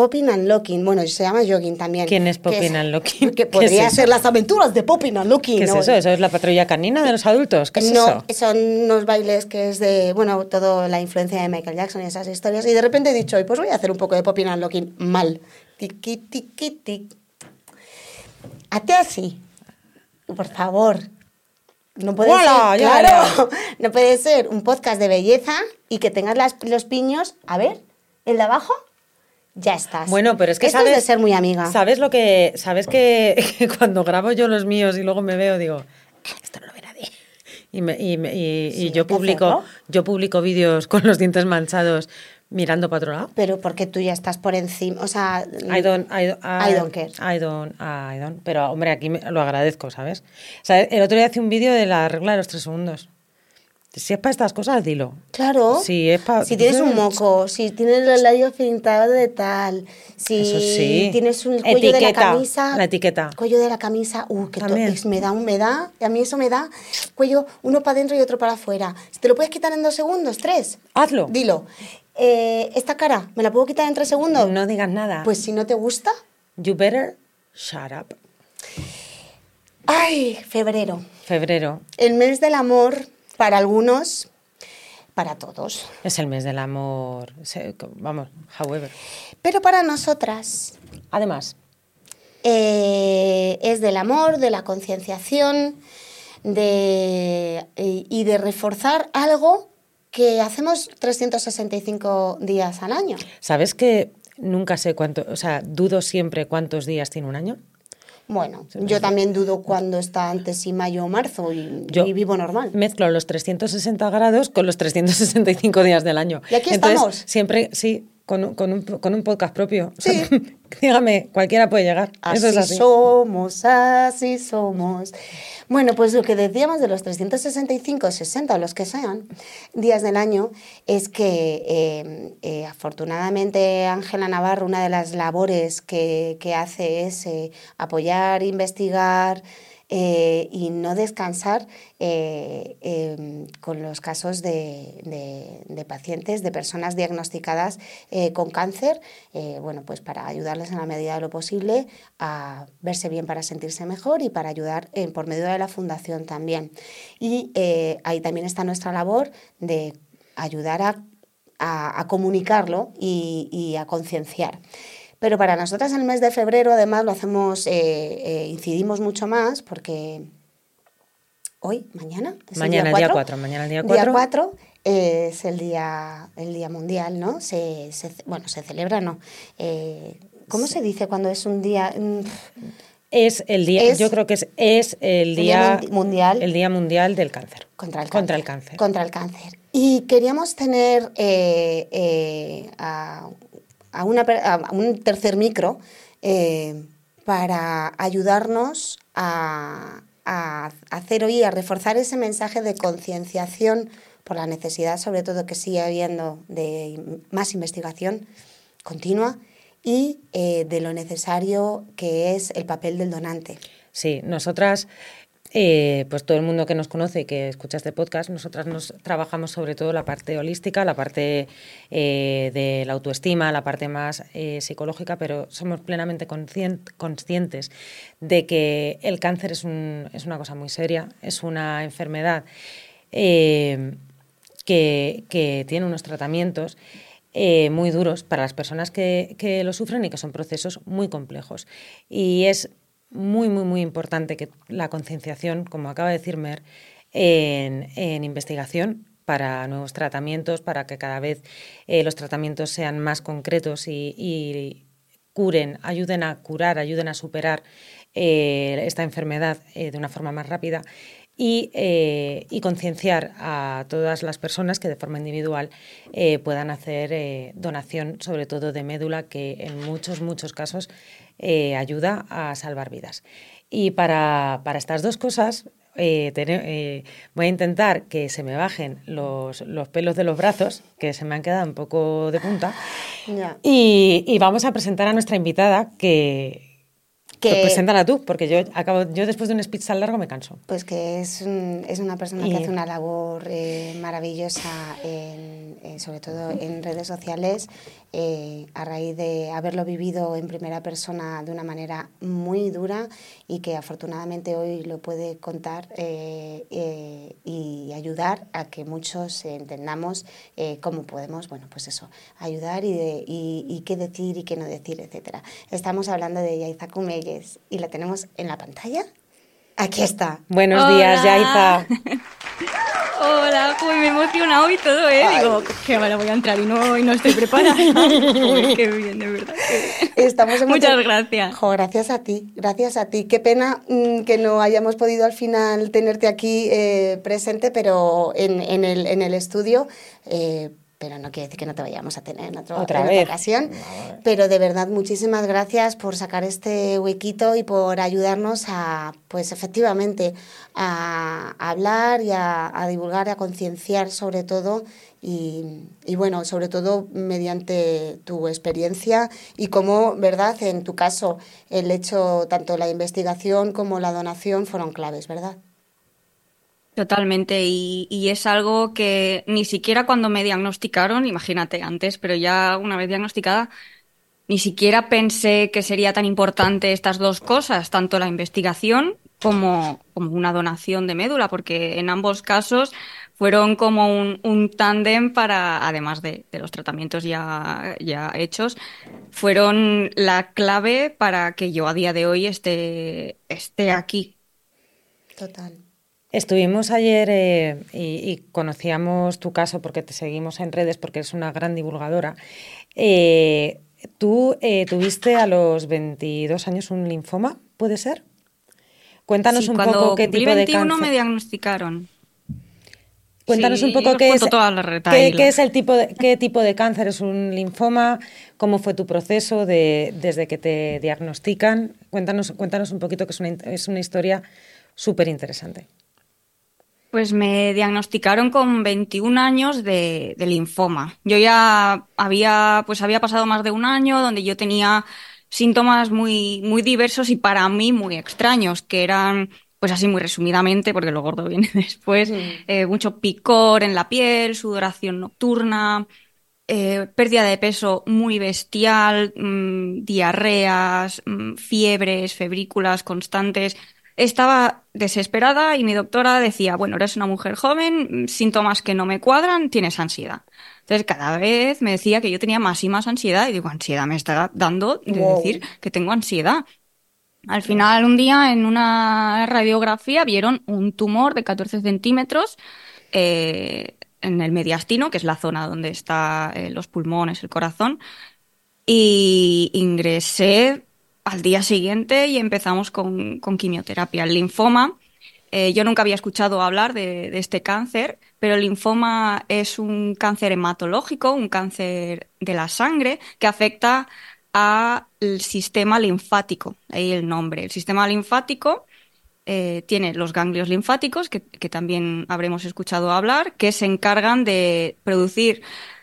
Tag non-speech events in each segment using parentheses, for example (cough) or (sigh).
Popping and Locking, bueno, se llama Jogging también. ¿Quién es Popping and Locking? Que (laughs) podría ser las aventuras de Popping and Locking. ¿Qué es eso? ¿Eso es la patrulla canina de los adultos? ¿Qué es no, eso? son unos bailes que es de, bueno, toda la influencia de Michael Jackson y esas historias. Y de repente he dicho, pues voy a hacer un poco de Popping and Locking mal. Tiki, tiki, tiki. Hazte así. Por favor. No puede ¡Hola! ser, claro, (laughs) no puede ser un podcast de belleza y que tengas las- los piños, a ver, el de abajo, ya estás. Bueno, pero es que Esto sabes, es de ser muy amiga. ¿Sabes lo que sabes que, (laughs) que cuando grabo yo los míos y luego me veo digo, "Ah, esto no lo ve nadie. Y, me- y me- y- y Sí, yo publico hacerlo. yo publico vídeos con los dientes manchados mirando para otro lado. Pero porque tú ya estás por encima, o sea... I don't, I, don't- I don't care. I don't, I don't. Pero, hombre, aquí me- lo agradezco, ¿sabes? O sea, el otro día hice un vídeo de la regla de los tres segundos. Si es para estas cosas, dilo. Claro. Si es pa- Si tienes un moco, si tienes los labios pintados de tal, si sí. tienes un cuello de la camisa. la etiqueta. Cuello de la camisa, uh, que es- me da un me da, y a mí eso me da cuello uno para adentro y otro para afuera. Si te lo puedes quitar en dos segundos, tres. Hazlo. Dilo. Eh, esta cara, ¿me la puedo quitar en tres segundos? No digas nada. Pues si no te gusta, You better shut up. ay, febrero. Febrero El mes del amor para algunos, para todos. es el mes del amor. Vamos, however. Pero para nosotras Además, eh, es del amor, de la concienciación de, y y de reforzar algo que hacemos 365 días al año. ¿sabes que nunca sé cuánto, o sea, dudo siempre cuántos días tiene un año? Bueno, yo también dudo cuándo está antes, si mayo o marzo, y, Yo y vivo normal. Mezclo los 360 grados con los 365 días del año. Y aquí Entonces, estamos. Siempre, sí, con, un- con un, con un podcast propio. O Sí. sea, (laughs) dígame, cualquiera puede llegar. Así, Eso es así. somos, así somos. Bueno, pues lo que decíamos de los 365, 60 o los que sean días del año es que eh, eh, afortunadamente Ángela Navarro, una de las labores que, que hace es eh, apoyar, investigar eh, y no descansar eh, eh, con los casos de, de- pacientes, de personas diagnosticadas eh, con cáncer, bueno, pues para ayudarles en la medida de lo posible a verse bien para sentirse mejor y para ayudar por medio de la fundación también. Y ahí también está nuestra labor de ayudar a, a- a comunicarlo y, y a concienciar. Pero para nosotras el mes de febrero además lo hacemos, eh, eh, incidimos mucho más porque hoy, mañana, es Mañana, el día 4, mañana el día 4. 4 es el día, el día mundial, ¿no? Se, se- bueno, se celebra, ¿no? Eh, ¿Cómo se dice cuando es un día? mm, Es el día, Es- yo creo que es, es el día día, mundi- mundial. el día mundial del cáncer. Contra el cáncer. Contra el cáncer. Contra el cáncer. Y queríamos tener eh, eh, a, a una a un tercer micro eh, para ayudarnos a, a hacer oír, a reforzar ese mensaje de concienciación por la necesidad, sobre todo, que sigue habiendo de más investigación continua y eh, de lo necesario que es el papel del donante. Sí, nosotras, eh, pues todo el mundo que nos conoce y que escucha este podcast, nosotras nos trabajamos sobre todo la parte holística, la parte eh, de la autoestima, la parte más eh, psicológica, pero somos plenamente conscien- conscientes de que el cáncer es, un- es una cosa muy seria, es una enfermedad que, tiene unos tratamientos muy duros para las personas que, que lo sufren y que son procesos muy complejos. Y es muy, muy, muy importante que la concienciación, como acaba de decir Mer, en, investigación para nuevos tratamientos, para que cada vez eh, los tratamientos sean más concretos y, y curen, ayuden a curar, ayuden a superar eh, esta enfermedad eh, de una forma más rápida y, eh, y concienciar a todas las personas que de forma individual eh, puedan hacer eh, donación, sobre todo de médula, que en muchos, muchos casos ayuda a salvar vidas. Y para, para estas dos cosas, voy a intentar que se me bajen los, los, pelos de los brazos, que se me han quedado un poco de punta. Y, y, vamos a presentar a nuestra invitada, que, pues preséntala tú, porque yo acabo, yo después de un speech tan largo me canso. Pues que es, es una persona que hace una labor eh, maravillosa, en, eh, sobre todo en redes sociales, eh, a raíz de haberlo vivido en primera persona de una manera muy dura y que afortunadamente hoy lo puede contar y ayudar a que muchos entendamos cómo podemos, bueno, pues eso, ayudar y, y, y, qué decir y qué no decir, etcétera. Estamos hablando de Yaiza Kumeye, y la tenemos en la pantalla. Aquí está. Buenos días, Yaiza. (laughs) Hola, pues me he emocionado y todo, ¿eh? Digo, que vale, voy a entrar y no, y no estoy preparada. (laughs) qué bien, de verdad. Estamos (laughs) Muchas gracias. gracias a ti, gracias a ti. Qué pena mm, que no hayamos podido al final tenerte aquí eh, presente, pero en, en, el, en el estudio. Eh, pero no quiere decir que no te vayamos a tener en, otra ocasión. Pero de verdad, muchísimas gracias por sacar este huequito y por ayudarnos a, pues efectivamente, a, hablar y a, divulgar y a concienciar sobre todo y, y, bueno, sobre todo mediante tu experiencia y cómo, ¿verdad? En tu caso, el hecho, tanto la investigación como la donación fueron claves, ¿verdad? Totalmente, y, es algo que ni siquiera cuando me diagnosticaron, imagínate antes, pero ya una vez diagnosticada, ni siquiera pensé que sería tan importante estas dos cosas, tanto la investigación como, como una donación de médula, porque en ambos casos fueron como un, un tándem para, además de, de, los tratamientos ya, ya hechos, fueron la clave para que yo a día de hoy esté, esté aquí. Total. Estuvimos ayer eh, y, conocíamos tu caso porque te seguimos en redes porque eres una gran divulgadora. Eh, tú eh, tuviste a los 22 años un linfoma, ¿puede ser? Cuéntanos un poco qué tipo de cáncer. me diagnosticaron. Cuéntanos un poco qué es, qué, es, el tipo de, qué tipo de cáncer es un linfoma, cómo fue tu proceso de, desde que te diagnostican. Cuéntanos, cuéntanos un poquito que es una, es una historia súper interesante. Pues me diagnosticaron con 21 años de, linfoma. Yo ya había, pues había pasado más de un año donde yo tenía síntomas muy, muy diversos y para mí muy extraños, que eran, pues así muy resumidamente, porque lo gordo (laughs) viene después, eh, mucho picor en la piel, sudoración nocturna, eh, pérdida de peso muy bestial, mm, diarreas, mm, fiebres, febrículas constantes estaba desesperada y mi doctora decía, bueno, eres una mujer joven, síntomas que no me cuadran, tienes ansiedad. Entonces cada vez me decía que yo tenía más y más ansiedad y digo, ansiedad me está dando de decir que tengo ansiedad. Al final, un día en una radiografía vieron un tumor de 14 centímetros eh, en el mediastino, que es la zona donde están eh, los pulmones, el corazón, y ingresé al día siguiente y empezamos con, quimioterapia. El linfoma, eh, yo nunca había escuchado hablar de, este cáncer, pero el linfoma es un cáncer hematológico, un cáncer de la sangre que afecta al sistema linfático, ahí el nombre. El sistema linfático eh, tiene los ganglios linfáticos, que, también habremos escuchado hablar, que se encargan de producir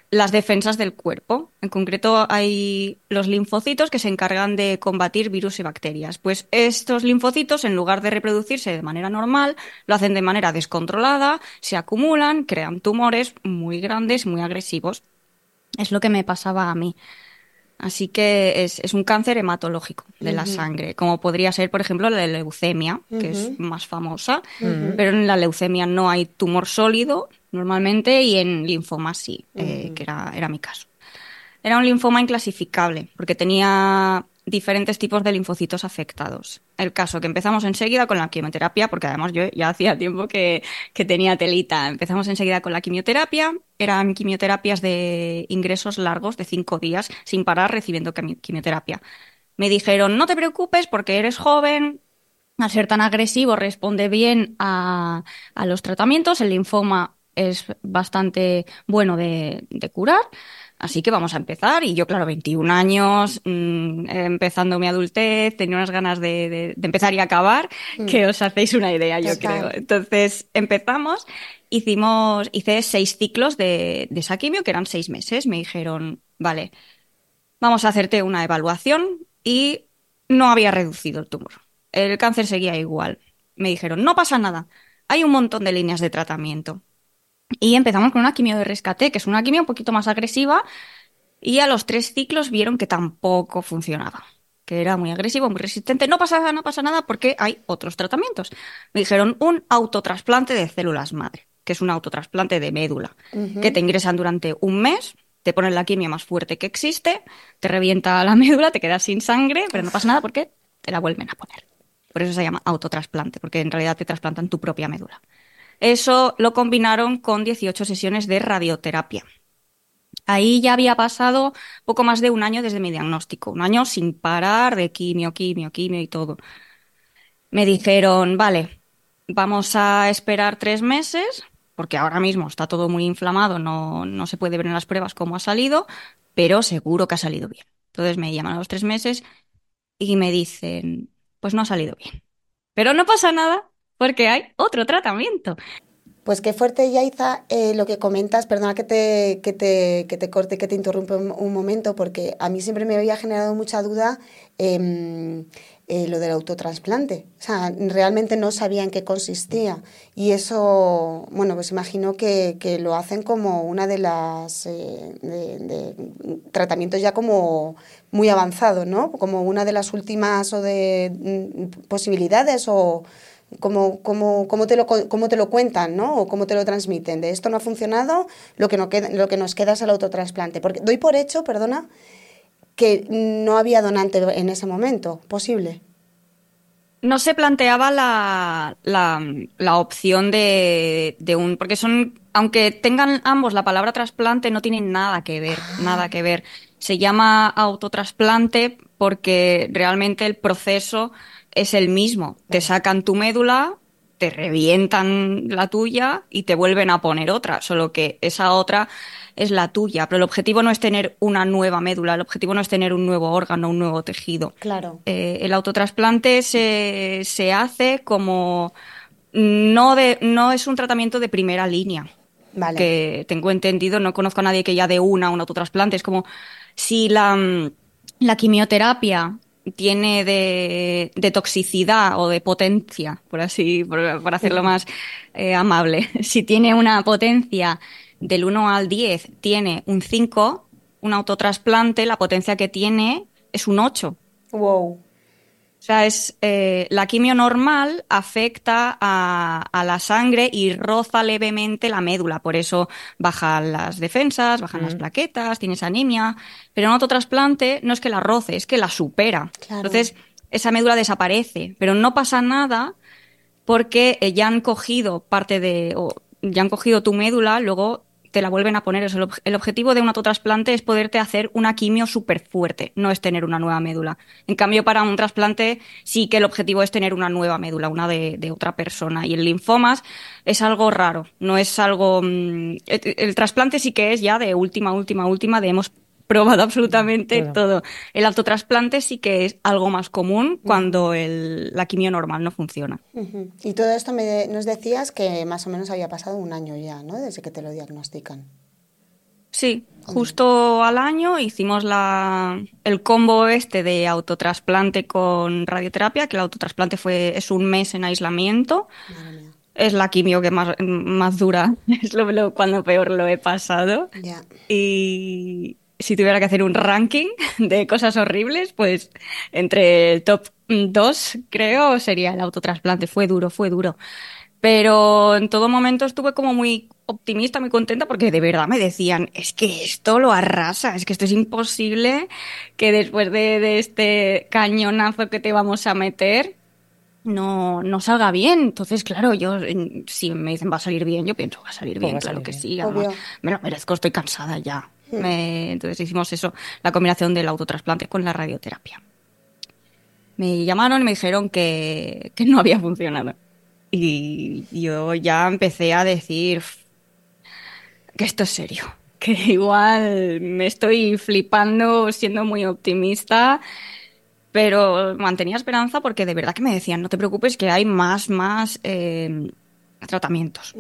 las defensas del cuerpo. En concreto, hay los linfocitos que se encargan de combatir virus y bacterias. Pues estos linfocitos, en lugar de reproducirse de manera normal, lo hacen de manera descontrolada, se acumulan, crean tumores muy grandes, muy agresivos. Es lo que me pasaba a mí. Así que es, un cáncer hematológico de la sangre, como podría ser, por ejemplo, la leucemia, que es más famosa, pero en la leucemia no hay tumor sólido, normalmente y en linfoma sí, eh, que era, era mi caso. Era un linfoma inclasificable porque tenía diferentes tipos de linfocitos afectados. El caso que empezamos enseguida con la quimioterapia, porque además yo ya (laughs) hacía tiempo que, que, tenía telita. Empezamos enseguida con la quimioterapia. Eran quimioterapias de ingresos largos de cinco días sin parar recibiendo quimioterapia. Me dijeron, no te preocupes porque eres joven, al ser tan agresivo, responde bien a, a los tratamientos. El linfoma es bastante bueno de, de curar. Así que vamos a empezar. Y yo, claro, 21 años, mmm, empezando mi adultez, tenía unas ganas de, de, de empezar y acabar, mm. que os hacéis una idea, yo Total. creo. Entonces empezamos, hicimos, hice seis ciclos de, de esa quimio, que eran seis meses. Me dijeron, vale, vamos a hacerte una evaluación y no había reducido el tumor. El cáncer seguía igual. Me dijeron, no pasa nada. Hay un montón de líneas de tratamiento. Y empezamos con una quimio de rescate, que es una quimio un poquito más agresiva, y a los tres ciclos vieron que tampoco funcionaba, que era muy agresivo, muy resistente. No pasa nada, no pasa nada porque hay otros tratamientos. Me dijeron un autotrasplante de células madre, que es un autotrasplante de médula, uh -huh. que te ingresan durante un mes, te ponen la quimio más fuerte que existe, te revienta la (laughs) médula, te quedas sin sangre, pero no pasa nada porque te la vuelven a poner. Por eso se llama autotrasplante, porque en realidad te trasplantan tu propia médula. Eso lo combinaron con 18 sesiones de radioterapia. Ahí ya había pasado poco más de un año desde mi diagnóstico, un año sin parar de quimio, quimio, quimio y todo. Me dijeron, vale, vamos a esperar tres meses, porque ahora mismo está todo muy inflamado, no, no se puede ver en las pruebas cómo ha salido, pero seguro que ha salido bien. Entonces me llaman a los tres meses y me dicen, pues no ha salido bien. Pero no pasa nada, porque hay otro tratamiento. Pues qué fuerte, Yaiza, eh, lo que comentas, perdona que te, que te, que te corte, que te interrumpa un, momento, porque a mí siempre me había generado mucha duda eh, eh, lo del autotrasplante. O sea, realmente no sabía en qué consistía. Y eso, bueno, pues imagino que, que lo hacen como una de las eh, tratamientos ya como muy avanzado, ¿no? Como una de las últimas o de mm, posibilidades o cómo, cómo, cómo, te lo, cómo te lo cuentan, ¿no? O cómo te lo transmiten. De esto no ha funcionado, lo que, no queda, lo que nos queda es el autotrasplante. Porque doy por hecho, perdona, que no había donante en ese momento posible. No se planteaba la, la, la opción de, de, un. Porque son. Aunque tengan ambos la palabra trasplante, no tienen nada que ver. Ah. Nada que ver. Se llama autotrasplante porque realmente el proceso es el mismo. Te sacan tu médula, te revientan la tuya y te vuelven a poner otra, solo que esa otra es la tuya. Pero el objetivo no es tener una nueva médula, el objetivo no es tener un nuevo órgano, un nuevo tejido. Claro. Eh, el autotrasplante se, se hace como no, de, no es un tratamiento de primera línea. Vale. Que tengo entendido, no conozco a nadie que ya de una un autotrasplante. Es como si la, la quimioterapia tiene de, de, toxicidad o de potencia, por así, por, por hacerlo más eh, amable. (laughs) Si tiene una potencia del 1 al 10, tiene un 5, un autotrasplante, la potencia que tiene es un 8. Wow. O sea, es eh, la quimio normal afecta a, a, la sangre y roza levemente la médula, por eso bajan las defensas, bajan mm. las plaquetas, tienes anemia, pero en autotrasplante no es que la roce, es que la supera. Claro. Entonces, esa médula desaparece, pero no pasa nada porque eh, ya han cogido parte de, o ya han cogido tu médula, luego la vuelven a poner. El, ob el objetivo de un autotrasplante es poderte hacer una quimio súper fuerte, no es tener una nueva médula. En cambio, para un trasplante sí que el objetivo es tener una nueva médula, una de, otra persona. Y el linfomas es algo raro, no es algo... Mmm, el, el, trasplante sí que es ya de última, última, última, de hemos probado absolutamente claro. todo. El autotrasplante sí que es algo más común cuando el, la quimio normal no funciona. Uh -huh. Y todo esto me, nos decías que más o menos había pasado un año ya, ¿no? Desde que te lo diagnostican. Sí, justo al año hicimos la, el combo este de autotrasplante con radioterapia, que el autotrasplante fue, es un mes en aislamiento. Es la quimio que más, más dura, (laughs) es lo, lo, cuando peor lo he pasado. Yeah. Y, si tuviera que hacer un ranking (laughs) de cosas horribles, pues entre el top 2, creo, sería el autotrasplante. Fue duro, fue duro. Pero en todo momento estuve como muy optimista, muy contenta, porque de verdad me decían, es que esto lo arrasa, es que esto es imposible que después de, de este cañonazo que te vamos a meter, no, no salga bien. Entonces, claro, yo, si me dicen va a salir bien, yo pienso va a salir bien, claro bien. que sí. Además, me lo merezco, estoy cansada ya. Entonces hicimos eso, la combinación del autotrasplante con la radioterapia. me llamaron y me dijeron que, no había funcionado. Y yo ya empecé a decir que esto es serio, que igual me estoy flipando siendo muy optimista, pero mantenía esperanza porque de verdad que me decían, no te preocupes que hay más, más eh, tratamientos.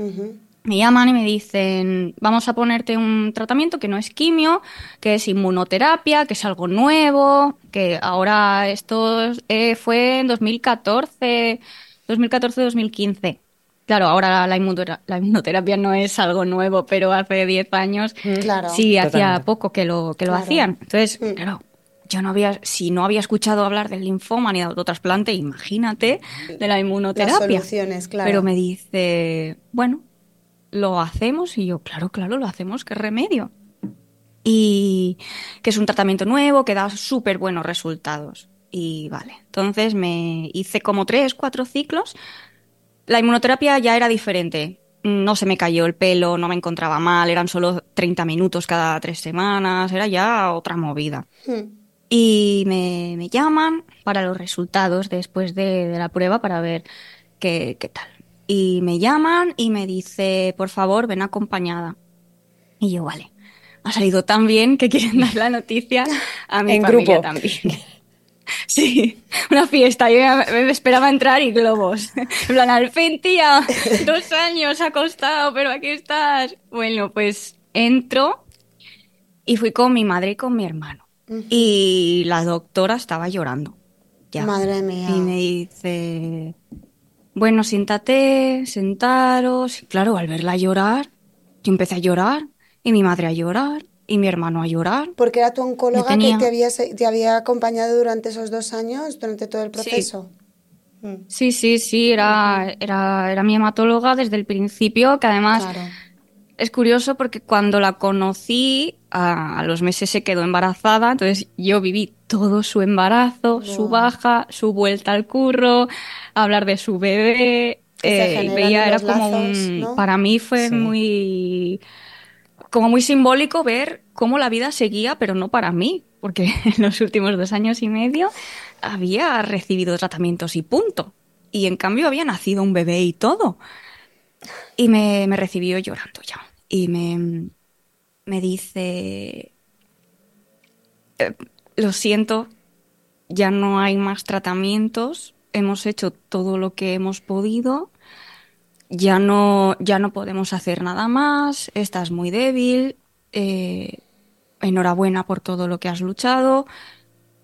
Me llaman y me dicen, vamos a ponerte un tratamiento que no es quimio, que es inmunoterapia, que es algo nuevo, que ahora esto eh, fue en 2014, 2014-2015. Claro, ahora la, inmunotera- la inmunoterapia no es algo nuevo, pero hace 10 años Claro. sí, hacía poco que lo, que lo Claro. hacían. Entonces, Mm. claro, yo no había, si no había escuchado hablar del linfoma ni de autotrasplante, imagínate de la Las inmunoterapia. soluciones, claro. Pero me dice, bueno, lo hacemos y yo, claro, claro, lo hacemos, qué remedio. Y que es un tratamiento nuevo, que da súper buenos resultados. Y vale, entonces me hice como tres, cuatro ciclos. La inmunoterapia ya era diferente. No se me cayó el pelo, no me encontraba mal, eran solo 30 minutos cada tres semanas, era ya otra movida. Mm. Y me, me llaman para los resultados después de, de la prueba para ver qué, qué tal. Y me llaman y me dice, por favor, ven acompañada. Y yo, vale. Ha salido tan bien que quieren dar la noticia a mi En familia grupo. también. (laughs) Sí, una fiesta. Yo me esperaba entrar y globos. En plan, al fin, tía, dos años ha costado, pero aquí estás. Bueno, pues entro y fui con mi madre y con mi hermano. Y la doctora estaba llorando. Ya. Madre mía. Y me dice, bueno, siéntate, sentaros. Claro, al verla llorar, yo empecé a llorar, y mi madre a llorar, y mi hermano a llorar. Porque era tu oncóloga tenía- que te había, se- te había acompañado durante esos dos años, durante todo el proceso. Mm, Sí, sí, sí, era, era, era mi hematóloga desde el principio, que además Claro. es curioso porque cuando la conocí, a, los meses se quedó embarazada, entonces yo viví todo su embarazo, su baja, su vuelta al curro, hablar de su bebé. Eh, veía, era los como lazos, un, ¿no? para mí fue Sí. muy, como muy simbólico ver cómo la vida seguía, pero no para mí, porque (laughs) en los últimos dos años y medio había recibido tratamientos y punto. Y en cambio había nacido un bebé y todo. Y me, me recibió llorando ya. Y me, me dice, "Eh, lo siento, ya no hay más tratamientos, hemos hecho todo lo que hemos podido, ya no, ya no podemos hacer nada más, estás muy débil, eh, enhorabuena por todo lo que has luchado,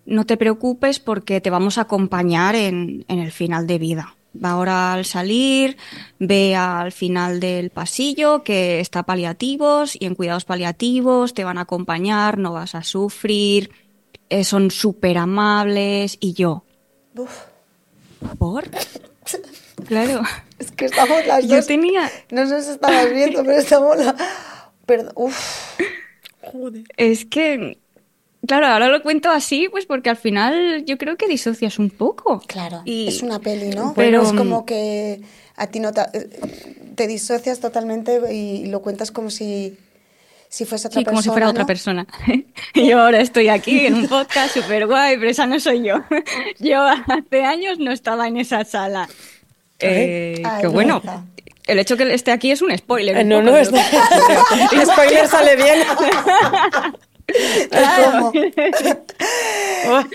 no te preocupes porque te vamos a acompañar en, en el final de vida. Va ahora al salir, ve al final del pasillo que está paliativos y en cuidados paliativos te van a acompañar, no vas a sufrir, eh, son súper amables y yo, Uf, ¿por? Claro, es que estamos las yo dos. tenía, No nos estamos viendo, pero estamos la... Perdón. Uf. es que, claro, ahora lo cuento así, pues porque al final yo creo que disocias un poco. Claro, Y- es una peli, ¿no? pero- es como que a ti no te, te disocias totalmente y lo cuentas como si, si fuese otra Sí, persona. como si fuera otra ¿no? persona. (laughs) yo ahora estoy aquí en un podcast súper guay, pero esa no soy yo. (laughs) yo hace años no estaba en esa sala. Eh, Ay, que bueno, el hecho que esté aquí es un spoiler. Eh, un No, poco no, es (laughs) spoiler sale bien. (laughs) Te como.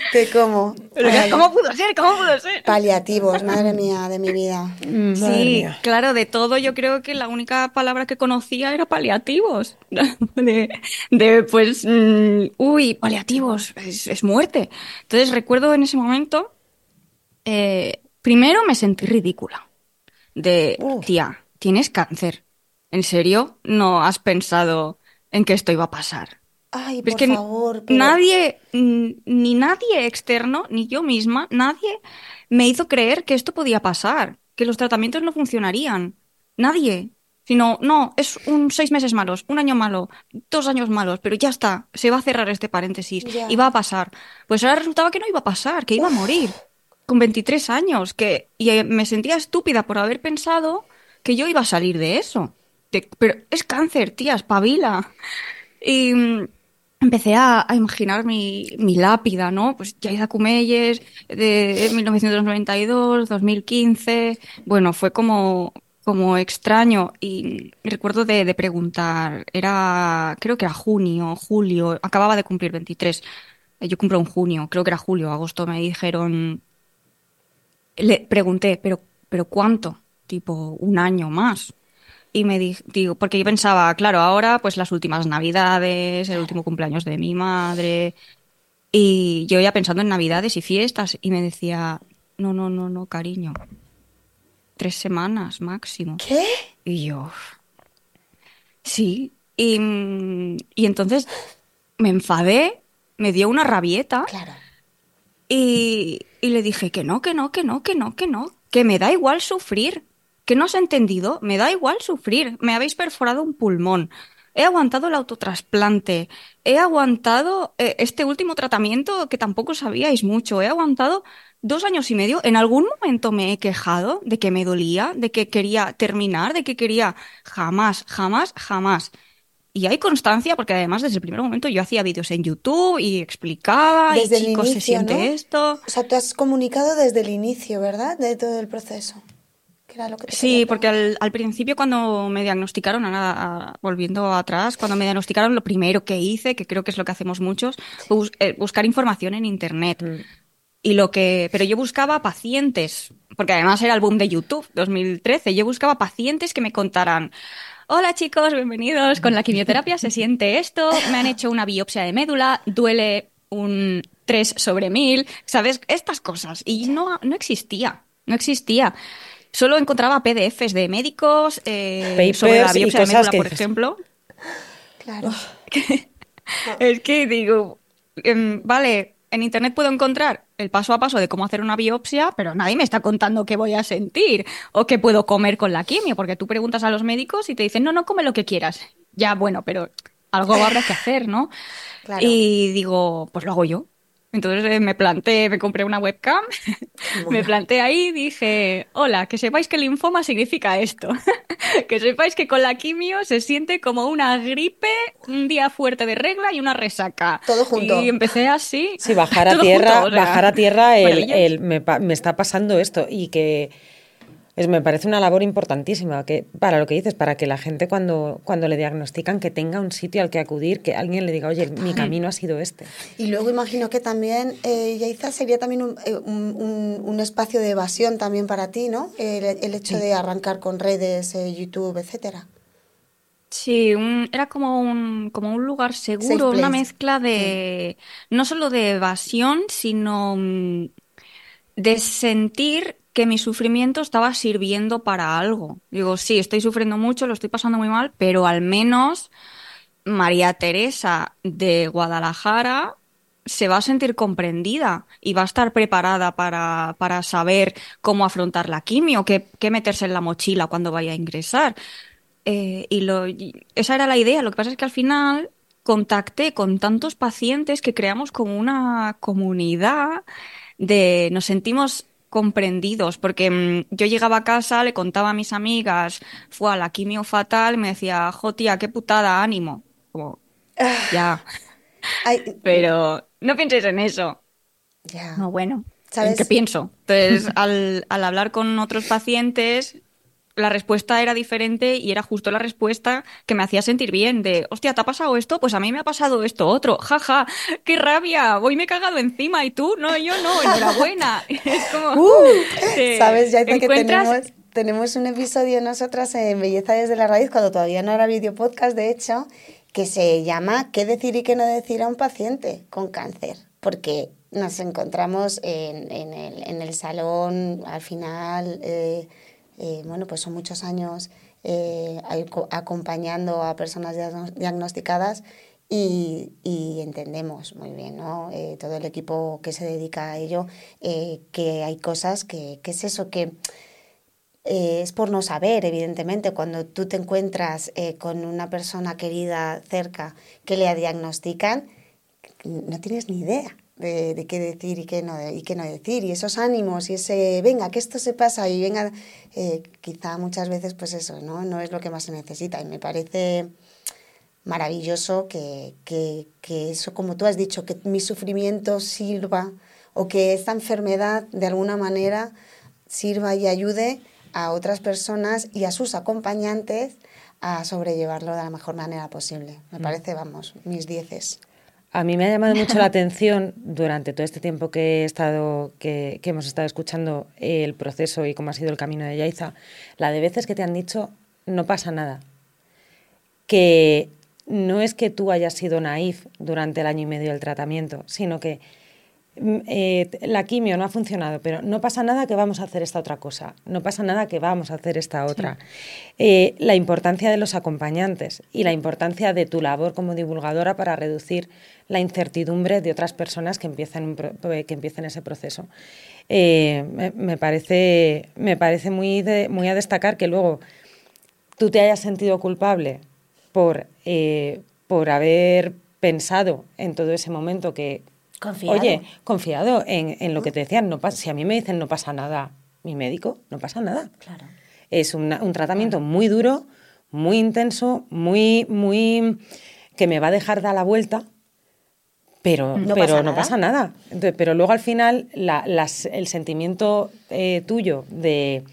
Te como. Ay, ¿Cómo pudo ser? ¿Cómo pudo ser? Paliativos, madre mía, de mi vida. Madre Sí, mía. claro, de todo yo creo que la única palabra que conocía era paliativos. (laughs) De, de, pues, mm, uy, paliativos, es, es muerte. Entonces recuerdo en ese momento, eh, primero me sentí ridícula. De, Uf. tía, tienes cáncer. ¿En serio? ¿No has pensado en que esto iba a pasar? Ay, por es que favor. pero- nadie, ni nadie externo, ni yo misma, nadie me hizo creer que esto podía pasar, que los tratamientos no funcionarían. Nadie. Sino, no, es un seis meses malos, un año malo, dos años malos, pero ya está, se va a cerrar este paréntesis Ya. y va a pasar. Pues ahora resultaba que no iba a pasar, que iba a morir con 23 años, que y eh, me sentía estúpida por haber pensado que yo iba a salir de eso. De- pero es cáncer, tía, espabila. Y, mm, empecé a, a imaginar mi, mi, lápida, ¿no? Pues Yaida Cumelles, de 1992, 2015. Bueno, fue como, como extraño y recuerdo de, de, preguntar, era, creo que era junio, julio, acababa de cumplir 23. Yo cumplo en junio, creo que era julio, agosto, me dijeron, le pregunté, pero, pero ¿cuánto? Tipo, un año más. Y me digo, porque yo pensaba, claro, ahora pues las últimas navidades, el último cumpleaños de mi madre, y yo ya pensando en navidades y fiestas, y me decía, no, no, no, no, cariño, tres semanas máximo. ¿Qué? Y yo, sí, y, y entonces me enfadé, me dio una rabieta. Claro. Y, y le dije que no, que no, que no, que no, que no, que me da igual sufrir ¿Qué no has entendido? Me da igual sufrir. Me habéis perforado un pulmón. He aguantado el autotrasplante. He aguantado eh, este último tratamiento que tampoco sabíais mucho. He aguantado dos años y medio. En algún momento me he quejado de que me dolía, de que quería terminar, de que quería jamás, jamás, jamás. Y hay constancia porque además desde el primer momento yo hacía vídeos en YouTube y explicaba desde y chicos, el inicio, se siente ¿no? esto. O sea, tú has comunicado desde el inicio, ¿verdad? De todo el proceso. Sí, porque al, al, principio cuando me diagnosticaron, a, a, volviendo atrás, cuando me diagnosticaron, lo primero que hice, que creo que es lo que hacemos muchos, fue bus eh, buscar información en Internet. Mm. Y lo que, pero yo buscaba pacientes, porque además era el boom de YouTube, 2013, yo buscaba pacientes que me contaran, hola chicos, bienvenidos, con la quimioterapia se siente esto, me han hecho una biopsia de médula, duele un 3 sobre 1000, ¿sabes? Estas cosas. Y no, no existía, no existía solo encontraba PDFs de médicos eh, sobre la biopsia de médula, por ejemplo. Claro. (laughs) es que digo, eh, vale, en internet puedo encontrar el paso a paso de cómo hacer una biopsia, pero nadie me está contando qué voy a sentir o qué puedo comer con la quimio, porque tú preguntas a los médicos y te dicen, no, no, come lo que quieras. Ya, bueno, pero algo habrá que hacer, ¿no? Claro. Y digo, pues lo hago yo. Entonces eh, me planté, me compré una webcam, (laughs) me planté ahí y dije, hola, que sepáis que el linfoma significa esto, (laughs) que sepáis que con la quimio se siente como una gripe, un día fuerte de regla y una resaca. Todo junto. Y empecé así. Sí, bajar a (laughs) tierra, junto, o sea, bajar a tierra el, el me, me está pasando esto y que es, me parece una labor importantísima que, para lo que dices, para que la gente cuando, cuando le diagnostican que tenga un sitio al que acudir, que alguien le diga, oye, mi camino ha sido este. Y luego imagino que también, eh, Yaiza, sería también un, un, un, un, espacio de evasión también para ti, ¿no? El, el hecho sí. de arrancar con redes, eh, YouTube, etcétera. Sí, un, era como un, como un lugar seguro, una mezcla de, sí. no solo de evasión, sino mm, de sentir que mi sufrimiento estaba sirviendo para algo. Digo, sí, estoy sufriendo mucho, lo estoy pasando muy mal, pero al menos María Teresa de Guadalajara se va a sentir comprendida y va a estar preparada para, para saber cómo afrontar la quimio, qué, qué, meterse en la mochila cuando vaya a ingresar. Eh, y, lo, y esa era la idea. Lo que pasa es que al final contacté con tantos pacientes que creamos como una comunidad de nos sentimos comprendidos, porque mmm, yo llegaba a casa, le contaba a mis amigas, fue a la quimio fatal, me decía, jo tía, qué putada, ánimo. Como, ya. (laughs) Ay, Pero no pienses en eso. ya. No, bueno, ¿Sabes? ¿en qué pienso? Entonces, al, al hablar con otros pacientes, la respuesta era diferente y era justo la respuesta que me hacía sentir bien de, hostia, ¿te ha pasado esto? Pues a mí me ha pasado esto otro. Jaja, qué rabia, hoy me he cagado encima y tú, no, yo no, enhorabuena. (laughs) Es como... Uh, (laughs) te ¿Sabes, Yaita, que tenemos, tenemos un episodio nosotras en Belleza desde la Raíz, cuando todavía no era video podcast, de hecho, que se llama ¿Qué decir y qué no decir a un paciente con cáncer? Porque nos encontramos en, en, el, en el salón, al final, eh, eh, bueno, pues son muchos años eh, aco- acompañando a personas diagno- diagnosticadas y, entendemos muy bien, ¿no? Eh, todo el equipo que se dedica a ello, que hay cosas que, es eso, que es por no saber, evidentemente, cuando tú te encuentras eh, con una persona querida cerca que le diagnostican, no tienes ni idea de, de qué decir y qué, no, y qué no decir. Y esos ánimos y ese, venga, que esto se pasa y venga, eh, quizá muchas veces pues eso, ¿no? No es lo que más se necesita. Y me parece maravilloso que, que, que eso, como tú has dicho, que mi sufrimiento sirva o que esta enfermedad de alguna manera sirva y ayude a otras personas y a sus acompañantes a sobrellevarlo de la mejor manera posible. Me mm. parece, vamos, mis dieces. A mí me ha llamado mucho la atención durante todo este tiempo que he estado, hemos estado escuchando el proceso y cómo ha sido el camino de Yaiza, la de veces que te han dicho no pasa nada. Que no es que tú hayas sido naif durante el año y medio del tratamiento, sino que eh, la quimio no ha funcionado, pero no pasa nada que vamos a hacer esta otra cosa, no pasa nada que vamos a hacer esta otra. Eh, la importancia de los acompañantes y la importancia de tu labor como divulgadora para reducir la incertidumbre de otras personas que empiecen, eh, que ese proceso. me, parece, me parece muy, muy a destacar que luego tú te hayas sentido culpable por, por haber pensado en todo ese momento que... Confiado. Oye, confiado en, en lo que te decían. No si a mí me dicen no pasa nada, mi médico, no pasa nada. Claro. Es un tratamiento muy duro, muy intenso, muy, muy... que me va a dejar dar la vuelta, pero no, pero pasa, no nada. pasa nada. Entonces, pero luego al final la, las, el sentimiento eh, tuyo de,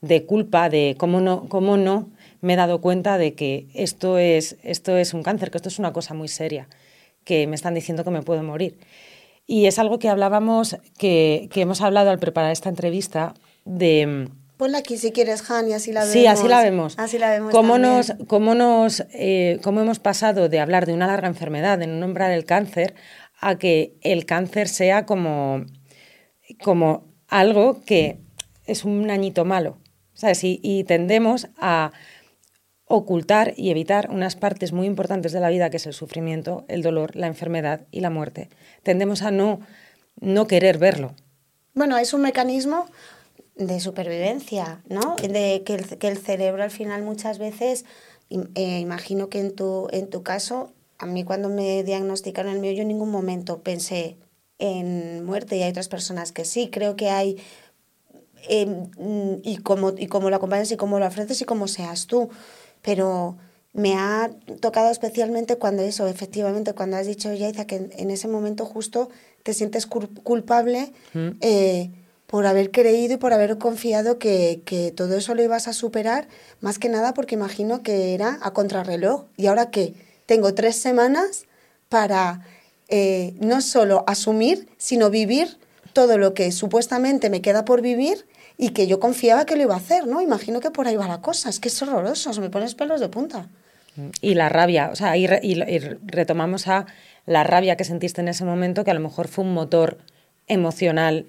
de, culpa, de cómo no, cómo no me he dado cuenta de que esto es, esto es un cáncer, que esto es una cosa muy seria, que me están diciendo que me puedo morir. Y es algo que hablábamos, que, que hemos hablado al preparar esta entrevista de... Ponla aquí si quieres, Han, y así la vemos. Sí, así la vemos. Así la vemos cómo nos, cómo, nos, eh, cómo hemos pasado de hablar de una larga enfermedad, de no nombrar el cáncer, a que el cáncer sea como, como algo que es un añito malo. ¿sabes? y tendemos a, ocultar y evitar unas partes muy importantes de la vida, que es el sufrimiento, el dolor, la enfermedad y la muerte. Tendemos a no, no querer verlo. Bueno, es un mecanismo de supervivencia, ¿no? De que el, que el cerebro al final muchas veces, eh, imagino que en tu, en tu caso, a mí cuando me diagnosticaron el mío, yo en ningún momento pensé en muerte y hay otras personas que sí. Creo que hay, eh, y, cómo, y cómo lo acompañas y cómo lo ofreces y cómo seas tú pero me ha tocado especialmente cuando eso, efectivamente, cuando has dicho, Yaiza, que en, ese momento justo te sientes culpable mm. eh, por haber creído y por haber confiado que, que, todo eso lo ibas a superar, más que nada porque imagino que era a contrarreloj. ¿Y ahora qué? Tengo tres semanas para eh, no solo asumir, sino vivir todo lo que supuestamente me queda por vivir y que yo confiaba que lo iba a hacer, ¿no? Imagino que por ahí va la cosa, es que es horroroso, se me pones pelos de punta. Y la rabia, o sea, y, retomamos a la rabia que sentiste en ese momento, que a lo mejor fue un motor emocional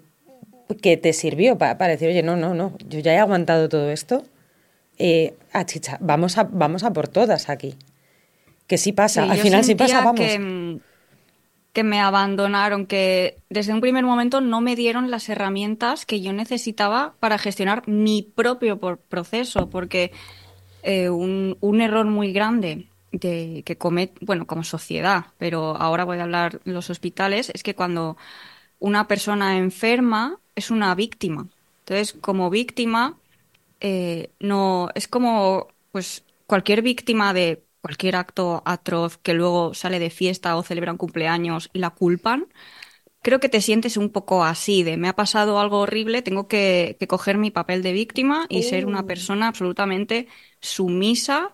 que te sirvió para, decir, oye, no, no, no, yo ya he aguantado todo esto, eh, chicha, vamos a, vamos a por todas aquí. Que sí pasa, al final sí pasa, vamos. Que, que me abandonaron, que desde un primer momento no me dieron las herramientas que yo necesitaba para gestionar mi propio proceso, porque eh, un, un, error muy grande de, que comete, bueno, como sociedad, pero ahora voy a hablar los hospitales, es que cuando una persona enferma es una víctima. Entonces, como víctima, eh, no es como pues cualquier víctima de cualquier acto atroz que luego sale de fiesta o celebra un cumpleaños y la culpan, creo que te sientes un poco así, de me ha pasado algo horrible, tengo que, coger mi papel de víctima y ser una oh. persona absolutamente sumisa.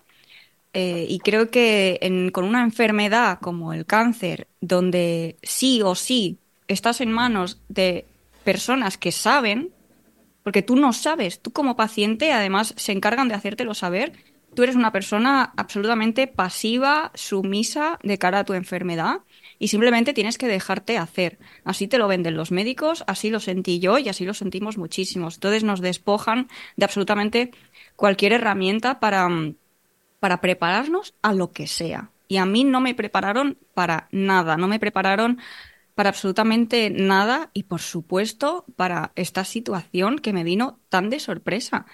Eh, y creo que con una enfermedad como el cáncer, donde sí o sí estás en manos de personas que saben, porque tú no sabes, tú como paciente además se encargan de hacértelo saber, tú eres una persona absolutamente pasiva, sumisa de cara a tu enfermedad y simplemente tienes que dejarte hacer. Así te lo venden los médicos, así lo sentí yo y así lo sentimos muchísimos. Entonces nos despojan de absolutamente cualquier herramienta para, para prepararnos a lo que sea. Y a mí no me prepararon para nada, no me prepararon para absolutamente nada y por supuesto para esta situación que me vino tan de sorpresa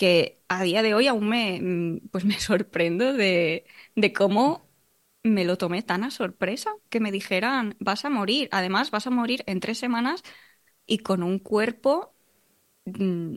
que a día de hoy aún me, mm, pues me (laughs) sorprendo de, de cómo me lo tomé tan a sorpresa que me dijeran, vas a morir. Además, vas a morir en tres semanas y con un cuerpo mm,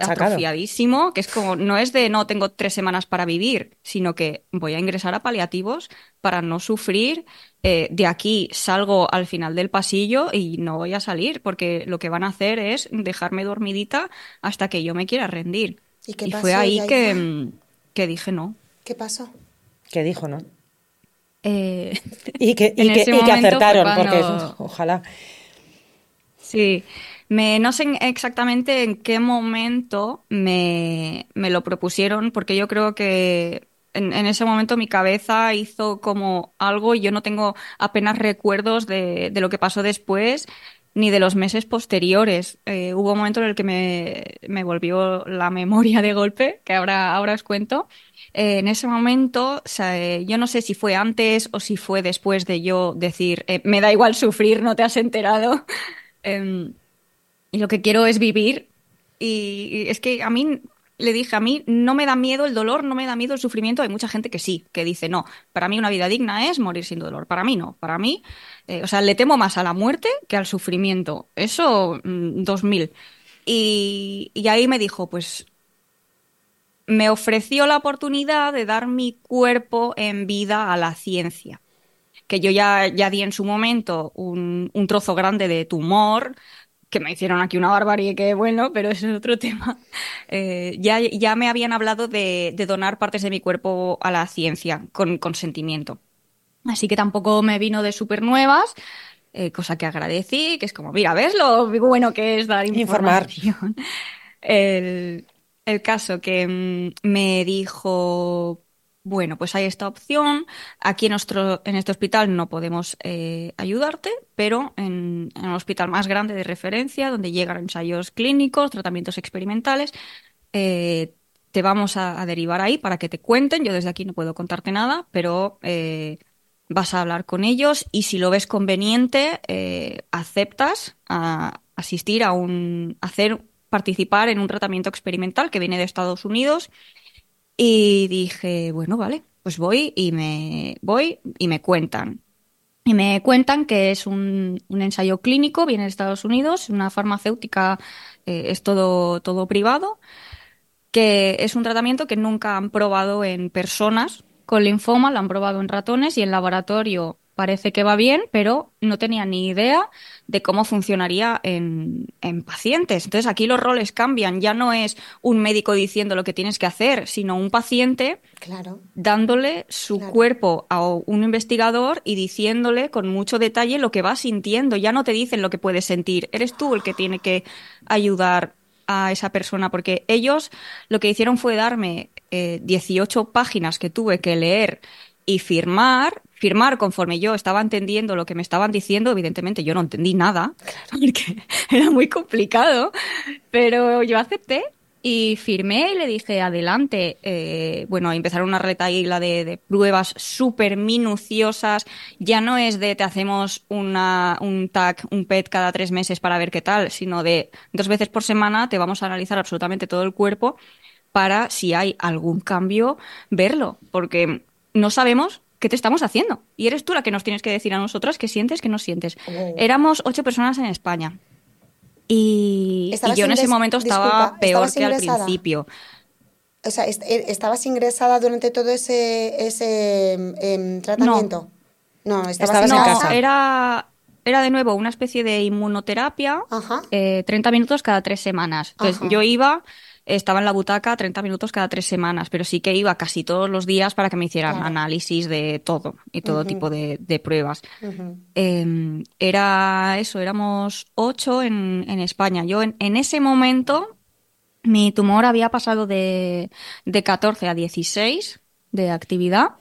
atrofiadísimo, que es como, no es de no tengo tres semanas para vivir, sino que voy a ingresar a paliativos para no sufrir. Eh, de aquí salgo al final del pasillo y no voy a salir, porque lo que van a hacer es dejarme dormidita hasta que yo me quiera rendir. Y, fue ahí que, que, dije no. ¿Qué pasó? Que dijo no. Eh, (laughs) y que, y que, acertaron, porque ojalá. Sí. Me, no sé exactamente en qué momento me, me lo propusieron, porque yo creo que en, ese momento mi cabeza hizo como algo y yo no tengo apenas recuerdos de, de lo que pasó después ni de los meses posteriores. Eh, hubo un momento en el que me, me, volvió la memoria de golpe, que ahora, ahora os cuento. Eh, en ese momento, eh, yo no sé si fue antes o si fue después de yo decir, me da igual sufrir, no te has enterado. (laughs) Em, y lo que quiero es vivir. Y, es que a mí le dije, a mí no me da miedo el dolor, no me da miedo el sufrimiento. Hay mucha gente que sí, que dice, no, para mí una vida digna es morir sin dolor. Para mí no, para mí, eh, o sea, le temo más a la muerte que al sufrimiento. Eso, 2000. Mm, y, y ahí me dijo, pues me ofreció la oportunidad de dar mi cuerpo en vida a la ciencia. Que yo ya, ya di en su momento un, un trozo grande de tumor, que me hicieron aquí una barbarie que bueno, pero eso es otro (laughs) tema. Eh, ya, ya me habían hablado de, donar partes de mi cuerpo a la ciencia con consentimiento. Así que tampoco me vino de súper nuevas, eh, cosa que agradecí, que es como, mira, ¿ves lo bueno que es dar información? (laughs) El, el caso que mm, me dijo, bueno, pues hay esta opción. Aquí en, nuestro, en este hospital no podemos eh, ayudarte, pero en, un hospital más grande de referencia, donde llegan ensayos clínicos, tratamientos experimentales, eh, te vamos a, derivar ahí para que te cuenten. Yo desde aquí no puedo contarte nada, pero eh, vas a hablar con ellos y si lo ves conveniente, aceptas asistir a un, hacer, participar en un tratamiento experimental que viene de Estados Unidos y dije, bueno, vale, pues voy y me voy y me cuentan. Y me cuentan que es un, un ensayo clínico, viene de Estados Unidos, una farmacéutica, eh, es todo, todo privado, que es un tratamiento que nunca han probado en personas con linfoma, lo han probado en ratones y en laboratorio parece que va bien, pero no tenía ni idea de cómo funcionaría en, pacientes. Entonces aquí los roles cambian, ya no es un médico diciendo lo que tienes que hacer, sino un paciente claro. dándole su cuerpo a un investigador y diciéndole con mucho detalle lo que va sintiendo. Ya no te dicen lo que puedes sentir, eres tú el que tiene que ayudar a esa persona, porque ellos lo que hicieron fue darme 18 eh, páginas que tuve que leer y firmar firmar conforme yo estaba entendiendo lo que me estaban diciendo. Evidentemente yo no entendí nada, (laughs) porque era muy complicado, pero yo acepté y firmé y le dije, adelante. Eh, bueno, empezaron una retaíla de, de pruebas súper minuciosas. Ya no es de te hacemos una, un TAC, un PET cada tres meses para ver qué tal, sino de dos veces por semana te vamos a analizar absolutamente todo el cuerpo para si hay algún cambio, verlo. Porque no sabemos ¿qué te estamos haciendo? Y eres tú la que nos tienes que decir a nosotras qué sientes, qué no sientes. Oh. Éramos ocho personas en España. Y, yo en ese momento estaba peor que al principio. O sea, eh, ¿estabas ingresada durante todo ese, ese em, tratamiento? No, no estabas, en casa. Era, era de nuevo una especie de inmunoterapia, 30 eh, minutos cada tres semanas. Entonces yo iba, estaba en la butaca 30 minutos cada tres semanas, pero sí que iba casi todos los días para que me hicieran análisis de todo y todo tipo de, pruebas. Em, era eso, éramos ocho en, España. Yo en, ese momento mi tumor había pasado de, de 14 a 16 de actividad.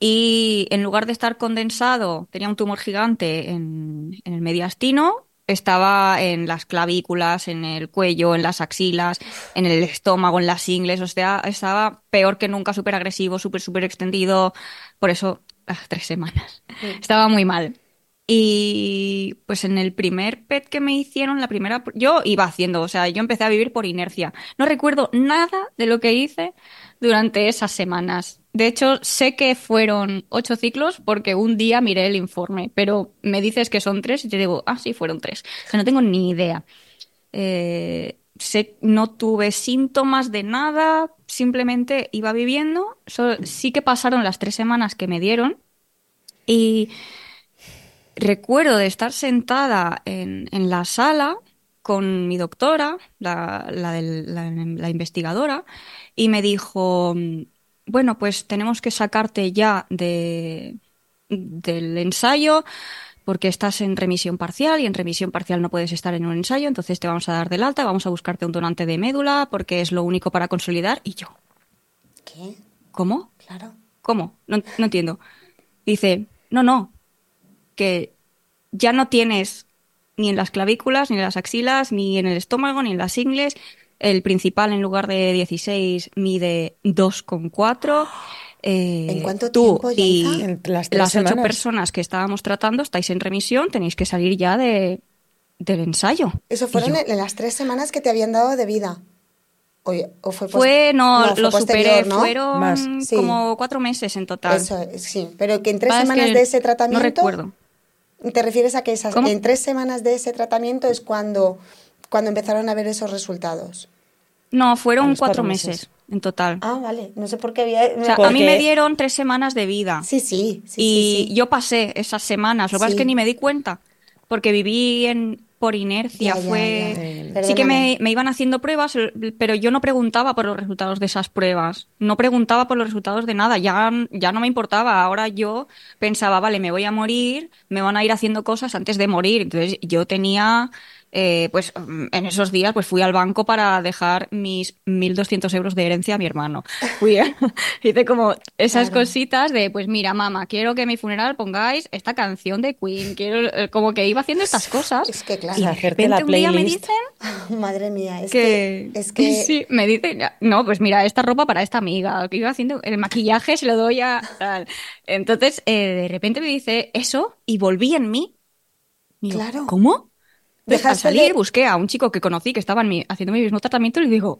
Y en lugar de estar condensado, tenía un tumor gigante en, en el mediastino estaba en las clavículas, en el cuello, en las axilas, en el estómago, en las ingles, o sea, estaba peor que nunca, súper agresivo, súper, súper extendido, por eso, ah, tres semanas. Estaba muy mal. Y pues en el primer PET que me hicieron, la primera, yo iba haciendo, o sea, yo empecé a vivir por inercia. No recuerdo nada de lo que hice durante esas semanas. De hecho, sé que fueron ocho ciclos porque un día miré el informe, pero me dices que son tres y te digo, ah, sí, fueron tres. No tengo ni idea. Eh, no tuve síntomas de nada, simplemente iba viviendo. sí que pasaron las tres semanas que me dieron y recuerdo de estar sentada en, en la sala con mi doctora, la, la, la, investigadora, y me dijo, bueno, pues tenemos que sacarte ya de, del ensayo porque estás en remisión parcial y en remisión parcial no puedes estar en un ensayo, entonces te vamos a dar del alta, vamos a buscarte un donante de médula porque es lo único para consolidar. Y yo, ¿qué? ¿Cómo? Claro. ¿Cómo? No, no entiendo. Dice, no, no, que ya no tienes ni en las clavículas, ni en las axilas, ni en el estómago, ni en las ingles. El principal, en lugar de 16, mide 2,4. Eh, ¿En cuánto tú tiempo y las, ocho personas que estábamos tratando estáis en remisión, tenéis que salir ya de, del ensayo. Eso fueron en las tres semanas que te habían dado de vida. O, fue, fue no, lo superé, fueron como cuatro meses en total. Eso, sí, pero que en tres semanas de ese tratamiento. No recuerdo. ¿Te refieres a que esas, en tres semanas de ese tratamiento es cuando, cuando empezaron a ver esos resultados? No, fueron cuatro, meses. en total. Ah, vale. No sé por qué había. O sea, a mí me dieron tres semanas de vida. Sí, sí. sí y yo pasé esas semanas. Lo que pasa es que ni me di cuenta. Porque viví en, por inercia. fue. sí que me, me, iban haciendo pruebas, pero yo no preguntaba por los resultados de esas pruebas. No preguntaba por los resultados de nada. Ya, ya no me importaba. Ahora yo pensaba, vale, me voy a morir, me van a ir haciendo cosas antes de morir. Entonces yo tenía eh, pues mm, en esos días pues fui al banco para dejar mis 1.200 euros de herencia a mi hermano. Fui, (laughs) hice como esas cositas de, pues mira, mamá, quiero que en mi funeral pongáis esta canción de Queen, quiero, eh, como que iba haciendo estas cosas. Es que claro, y de repente la un día me dicen... (laughs) Madre mía, es que, es que... (laughs) Sí, me dicen, no, pues mira, esta ropa para esta amiga, que iba haciendo el maquillaje, se lo doy a... Entonces, eh, de repente me dice eso y volví en mí. claro. ¿Cómo? Deja salir, busqué a un chico que conocí que estaba haciendo mi mismo tratamiento y le digo,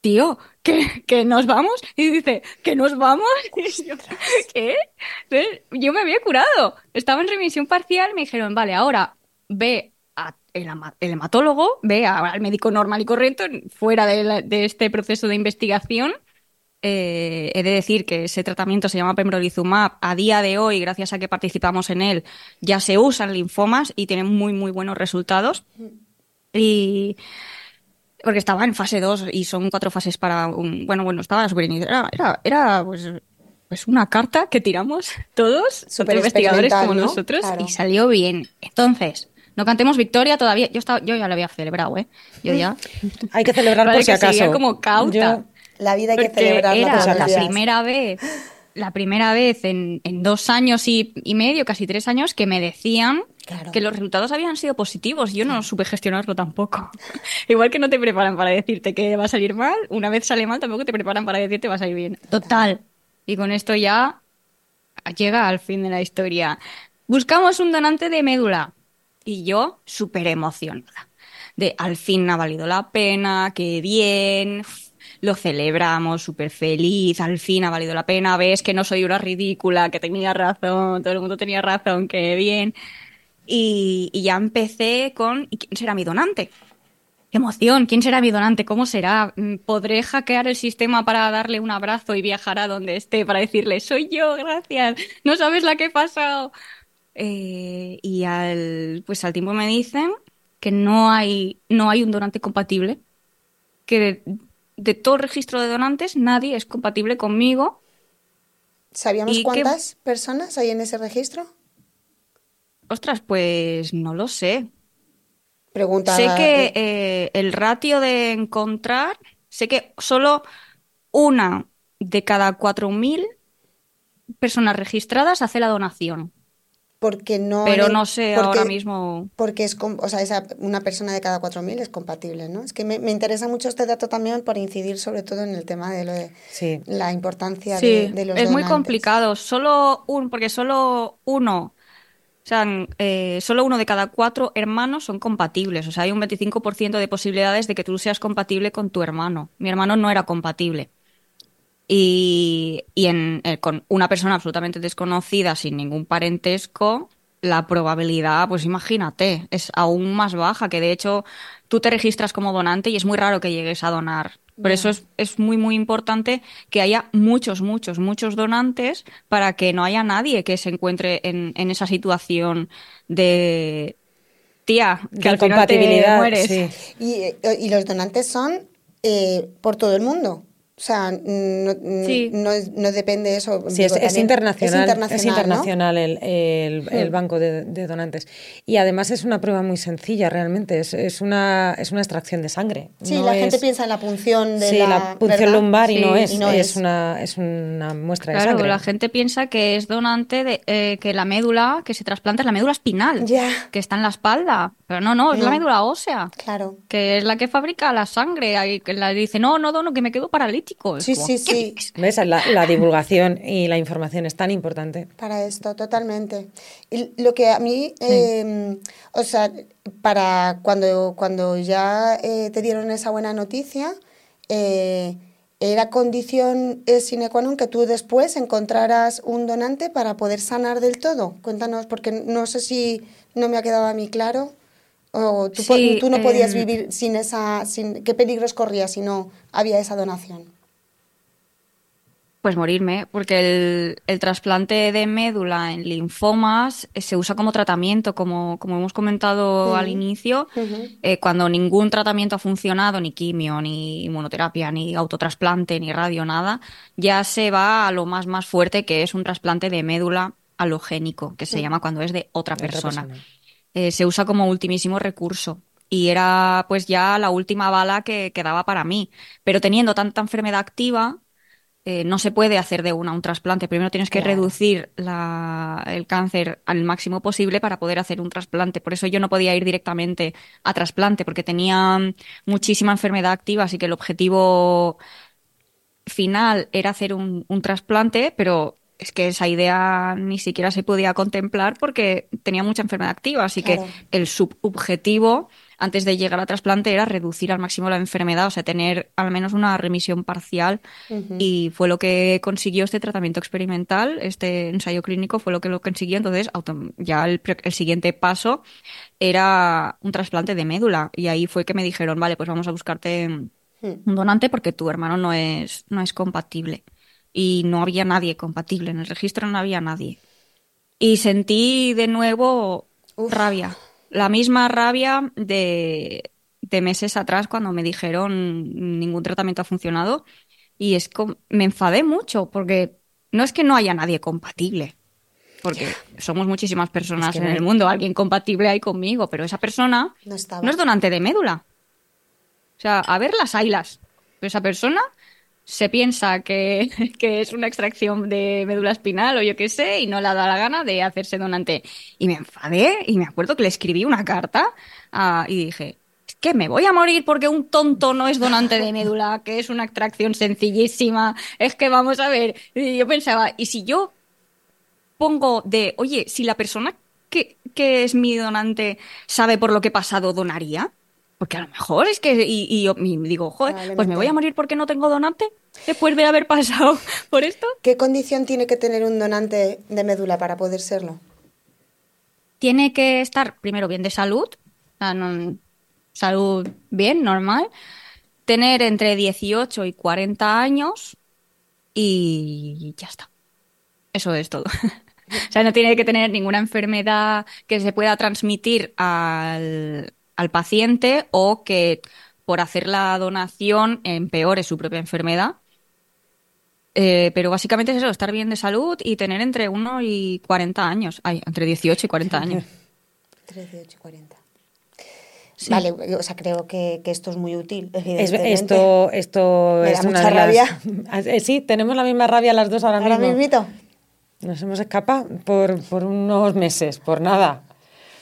tío, ¿que, que nos vamos? Y dice, ¿que nos vamos? (laughs) Y yo, ¿qué? yo me había curado. Estaba en remisión parcial, me dijeron, vale, ahora ve al el, hematólogo, ve al médico normal y correcto, fuera de, de este proceso de investigación eh, he de decir que ese tratamiento se llama pembrolizumab. A día de hoy, gracias a que participamos en él, ya se usan linfomas y tiene muy, muy buenos resultados. Y porque estaba en fase 2 y son cuatro fases para un... Bueno, bueno, estaba súper Era, era, era pues, pues, una carta que tiramos todos, super investigadores como nosotros, y salió bien. Entonces, no cantemos victoria todavía. Yo, estaba, yo ya lo había celebrado, ¿eh? Yo ya... Hay que celebrar (laughs) por si acaso. como cauta. La vida hay que celebrarla. Era la primera vez, la primera vez en, dos años y, medio, casi tres años, que me decían que los resultados habían sido positivos. Yo no supe gestionarlo tampoco. (laughs) Igual que no te preparan para decirte que va a salir mal, una vez sale mal, tampoco te preparan para decirte que va a salir bien. Total. Y con esto ya llega al fin de la historia. Buscamos un donante de médula. Y yo, súper emocionada. De al fin ha valido la pena, qué bien, lo celebramos súper feliz, al fin ha valido la pena, ves que no soy una ridícula, que tenía razón, todo el mundo tenía razón, que bien. Y, ya empecé con, ¿y quién será mi donante? ¡Qué emoción! ¿Quién será mi donante? ¿Cómo será? Mm, ¿Podré hackear el sistema para darle un abrazo y viajar a donde esté para decirle, soy yo, gracias, no sabes la que he pasado? Eh, y al, pues al tiempo me dicen que no hay, no hay un donante compatible, que de todo el registro de donantes, nadie es compatible conmigo. ¿Sabíamos cuántas personas hay en ese registro? Ostras, pues no lo sé. Pregunta. Sé que eh, el ratio de encontrar, sé que solo una de cada 4.000 personas registradas hace la donación porque no pero no sé ahora mismo. porque es o sea esa, una persona de cada 4.000 es compatible no es que me, interesa mucho este dato también por incidir sobre todo en el tema de lo de la importancia de, de, los es muy complicado. Solo un porque solo uno o sea, eh, solo uno de cada cuatro hermanos son compatibles. O sea, hay un 25% de posibilidades de que tú seas compatible con tu hermano. Mi hermano no era compatible y, en, eh, con una persona absolutamente desconocida, sin ningún parentesco, la probabilidad, pues imagínate, es aún más baja, que de hecho tú te registras como donante y es muy raro que llegues a donar. Por eso es, es, muy, muy importante que haya muchos, muchos, muchos donantes para que no haya nadie que se encuentre en, en esa situación de, tía, que al compatibilidad, mueres. Y, y, los donantes son eh, por todo el mundo. O sea, no, no, depende eso. Sí, es, internacional, es, internacional. el, banco de, donantes. Y además es una prueba muy sencilla, realmente. Es, una, es una extracción de sangre. Sí, la gente piensa en la punción de sí, la, punción lumbar y, no es, es. una, es una muestra de sangre. la gente piensa que es donante, de, eh, que la médula que se trasplanta es la médula espinal, que está en la espalda. Pero no, no, es la médula ósea. Claro. Que es la que fabrica la sangre. Y que la dice, no, no dono, que me quedo paralítico Sí, sí, sí. ¿Ves? La, divulgación y la información es tan importante. Para esto, totalmente. Y lo que a mí, em, o sea, para cuando, cuando ya eh, te dieron esa buena noticia, eh, era condición sine qua non que tú después encontraras un donante para poder sanar del todo. Cuéntanos, porque no sé si no me ha quedado a mí claro. O tú, tú no podías em, vivir sin esa, sin, ¿qué peligros corrías si no había esa donación? Pues morirme, porque el, trasplante de médula en linfomas eh, se usa como tratamiento, como, como hemos comentado al inicio, eh, cuando ningún tratamiento ha funcionado, ni quimio, ni inmunoterapia, ni autotrasplante, ni radio, nada, ya se va a lo más, más fuerte, que es un trasplante de médula halogénico, que se llama cuando es de otra persona. Eh, se usa como ultimísimo recurso y era pues ya la última bala que quedaba para mí. Pero teniendo tanta enfermedad activa, eh, no se puede hacer de una un trasplante. Primero tienes que reducir el cáncer al máximo posible para poder hacer un trasplante. Por eso yo no podía ir directamente a trasplante, porque tenía muchísima enfermedad activa, así que el objetivo final era hacer un, trasplante, pero es que esa idea ni siquiera se podía contemplar porque tenía mucha enfermedad activa, así que el subobjetivo antes de llegar al trasplante era reducir al máximo la enfermedad, o sea, tener al menos una remisión parcial. Y fue lo que consiguió este tratamiento experimental, este ensayo clínico fue lo que lo consiguió. Entonces, ya el, siguiente paso era un trasplante de médula. Y ahí fue que me dijeron, vale, pues vamos a buscarte hmm. un donante porque tu hermano no es, no es compatible. Y no había nadie compatible, en el registro no había nadie. Y sentí de nuevo rabia la misma rabia de, meses atrás cuando me dijeron ningún tratamiento ha funcionado y es me enfadé mucho porque no es que no haya nadie compatible, porque somos muchísimas personas en el mundo, alguien compatible hay conmigo, pero esa persona no, no, es donante de médula. O sea, a ver las ailas. Pero esa persona se piensa (laughs) que, es una extracción de médula espinal o yo qué sé, y no le ha dado la gana de hacerse donante. Y me enfadé y me acuerdo que le escribí una carta ah, y dije, es que me voy a morir porque un tonto no es donante de médula, que es una extracción sencillísima, es que vamos a ver. Y yo pensaba, ¿y si yo pongo de, oye, si la persona que, que es mi donante sabe por lo que he pasado, donaría? Porque a lo mejor es que, y, yo digo, joder, pues me voy a morir porque no tengo donante después de haber pasado por esto. ¿Qué condición tiene que tener un donante de médula para poder serlo? Tiene que estar primero bien de salud, salud bien, normal, tener entre 18 y 40 años y ya está. Eso es todo. (laughs) o sea, no tiene que tener ninguna enfermedad que se pueda transmitir al, al paciente o que por hacer la donación empeore su propia enfermedad. Eh, pero básicamente es eso, estar bien de salud y tener entre 1 y 40 años. Ay, entre 18 y 40 años. Entre 18 y 40. Vale, o sea, creo que, esto es muy útil, evidentemente. esto esto es una rabia. (laughs) Eh, sí, tenemos la misma rabia las dos ahora, ahora mismo. Nos hemos escapado por, por unos meses, por nada.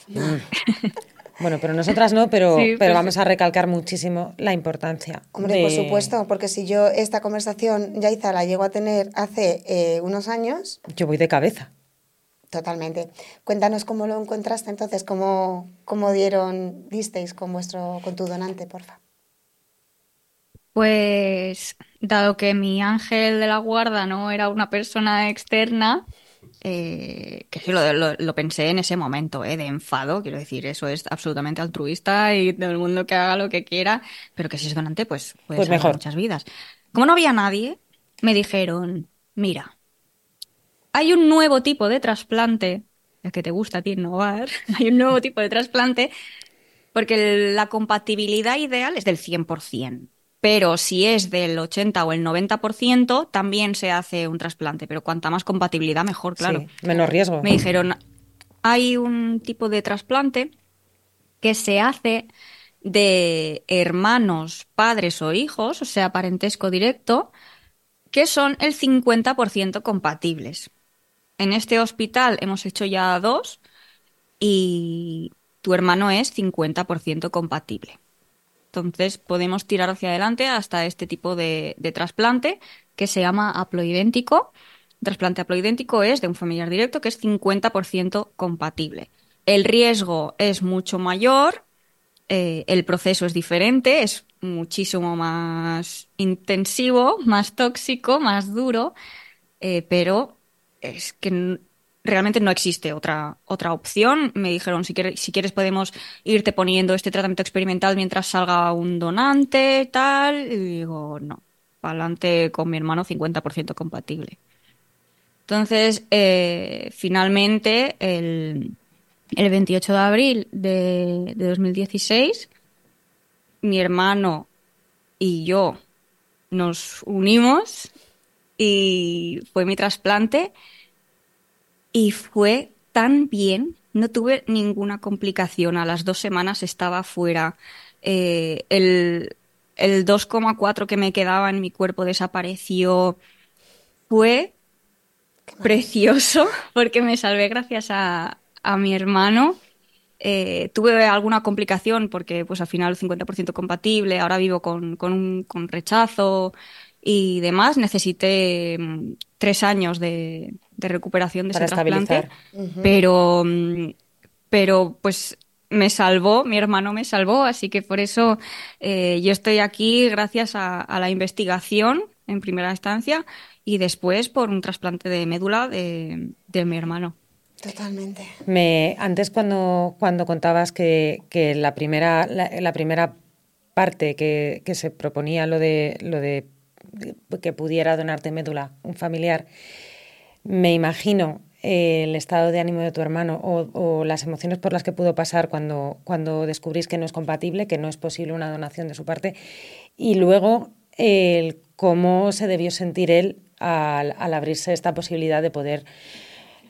(laughs) Bueno, pero nosotras no, pero, pero pues vamos a recalcar muchísimo la importancia. Hombre, por supuesto, porque si yo esta conversación, Yaiza, la llego a tener hace eh, unos años... Yo voy de cabeza. Totalmente. Cuéntanos cómo lo encontraste entonces, cómo, cómo dieron, disteis con, vuestro, con tu donante, porfa. Pues, dado que mi ángel de la guarda no era una persona externa, eh, que sí, lo, lo, lo, pensé en ese momento, ¿eh? De enfado, quiero decir, eso es absolutamente altruista y todo el mundo que haga lo que quiera, pero que si es donante, pues puede pues mejor. muchas vidas. Como no había nadie, me dijeron, mira, hay un nuevo tipo de trasplante, el que te gusta a ti innovar, (laughs) hay un nuevo tipo de trasplante, porque la compatibilidad ideal es del 100% pero si es del 80 o el 90%, también se hace un trasplante, pero cuanta más compatibilidad, mejor, claro. Sí, menos riesgo. Me dijeron, hay un tipo de trasplante que se hace de hermanos, padres o hijos, o sea, parentesco directo, que son el 50% compatibles. En este hospital hemos hecho ya dos y tu hermano es 50% compatible. Entonces podemos tirar hacia adelante hasta este tipo de, trasplante que se llama haploidéntico. Trasplante haploidéntico es de un familiar directo que es 50% compatible. El riesgo es mucho mayor, eh, el proceso es diferente, es muchísimo más intensivo, más tóxico, más duro, eh, pero es que realmente no existe otra, otra opción. Me dijeron, si quieres, si quieres podemos irte poniendo este tratamiento experimental mientras salga un donante, tal. Y digo, no, para adelante con mi hermano 50% compatible. Entonces, eh, finalmente, el, el, 28 de abril de, de 2016, mi hermano y yo nos unimos y fue mi trasplante y fue tan bien, no tuve ninguna complicación. A las dos semanas estaba fuera. Eh, el, el 2,4 que me quedaba en mi cuerpo desapareció. Fue precioso (laughs) porque me salvé gracias a, a mi hermano. Eh, tuve alguna complicación porque pues al final 50% compatible, ahora vivo con, con, un, con rechazo y demás. Necesité mm, tres años de, de recuperación de Para ese trasplante, uh -huh. pero, mm, pero pues me salvó, mi hermano me salvó, así que por eso eh, yo estoy aquí gracias a, a, la investigación en primera instancia y después por un trasplante de médula de, de mi hermano. Totalmente. Me, antes cuando, cuando contabas que, que la, primera, la, la primera parte que, que, se proponía lo de, lo de que pudiera donarte médula un familiar, me imagino eh, el estado de ánimo de tu hermano o, o, las emociones por las que pudo pasar cuando, cuando descubrís que no es compatible, que no es posible una donación de su parte, y luego el cómo se debió sentir él al, al abrirse esta posibilidad de poder,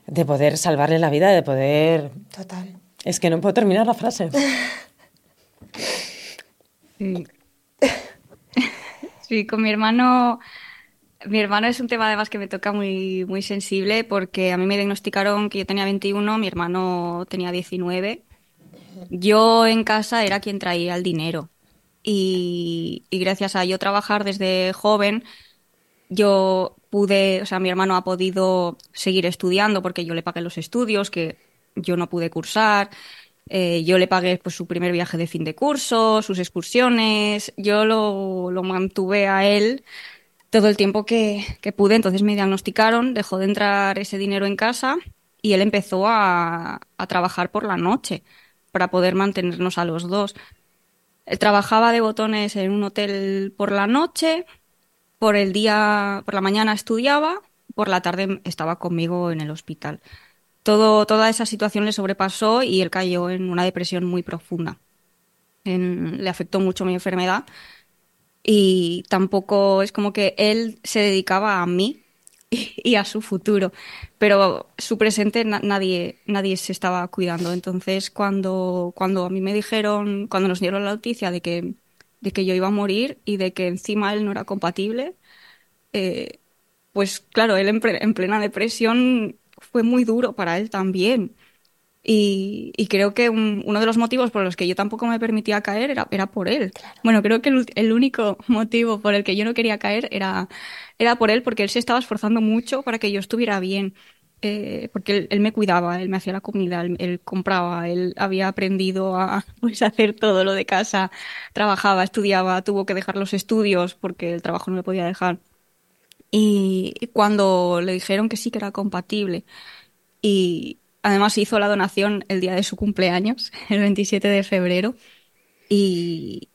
de poder salvarle la vida, de poder... Total. Es que no puedo terminar la frase. (laughs) sí. con mi hermano mi hermano es un tema además que me toca muy, muy sensible porque a mí me diagnosticaron que yo tenía 21, mi hermano tenía 19. Yo en casa era quien traía el dinero y, y gracias a yo trabajar desde joven, yo pude, o sea, mi hermano ha podido seguir estudiando porque yo le pagué los estudios que yo no pude cursar. Eh, yo le pagué pues, su primer viaje de fin de curso, sus excursiones. Yo lo, lo mantuve a él todo el tiempo que, que, pude. Entonces me diagnosticaron, dejó de entrar ese dinero en casa y él empezó a, a, trabajar por la noche para poder mantenernos a los dos. Él trabajaba de botones en un hotel por la noche, por el día, por la mañana estudiaba, por la tarde estaba conmigo en el hospital. Todo, toda esa situación le sobrepasó y él cayó en una depresión muy profunda. Le afectó mucho mi enfermedad y tampoco es como que él se dedicaba a mí (laughs) y, a su futuro, pero su presente na nadie, nadie se estaba cuidando. Entonces, cuando, cuando a mí me dijeron, cuando nos dieron la noticia de que, de que yo iba a morir y de que encima él no era compatible, eh, pues claro, él en, plena depresión fue muy duro para él también. Y, y creo que un, uno de los motivos por los que yo tampoco me permitía caer era, era por él. Claro. Bueno, creo que el, el, único motivo por el que yo no quería caer era, era por él, porque él se estaba esforzando mucho para que yo estuviera bien. Eh, porque él, él, me cuidaba, él me hacía la comida, él, él, compraba, él había aprendido a pues, hacer todo lo de casa, trabajaba, estudiaba, tuvo que dejar los estudios porque el trabajo no le podía dejar. Y cuando le dijeron que sí, que era compatible, y además hizo la donación el día de su cumpleaños, (laughs) el 27 de febrero, y,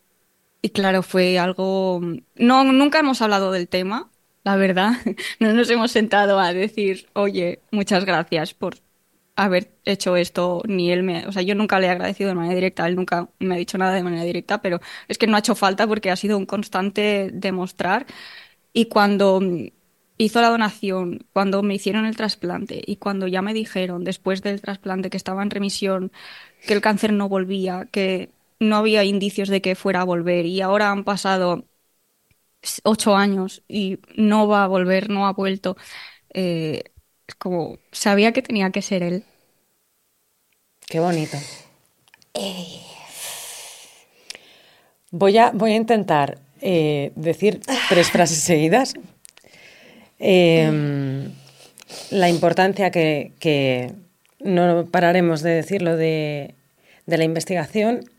y claro, fue algo... No, nunca hemos hablado del tema, la verdad. (laughs) No nos hemos sentado a decir, oye, muchas gracias por haber hecho esto, ni él me... O sea, yo nunca le he agradecido de manera directa, él nunca me ha dicho nada de manera directa, pero es que no ha hecho falta porque ha sido un constante demostrar. Y cuando hizo la donación, cuando me hicieron el trasplante y cuando ya me dijeron después del trasplante que estaba en remisión, que el cáncer no volvía, que no había indicios de que fuera a volver y ahora han pasado ocho años y no va a volver, no ha vuelto. Eh, como sabía que tenía que ser él. Qué bonito. Voy, a, voy a intentar eh, decir tres frases seguidas. Em, la importancia que, no pararemos de decirlo de, de la investigación.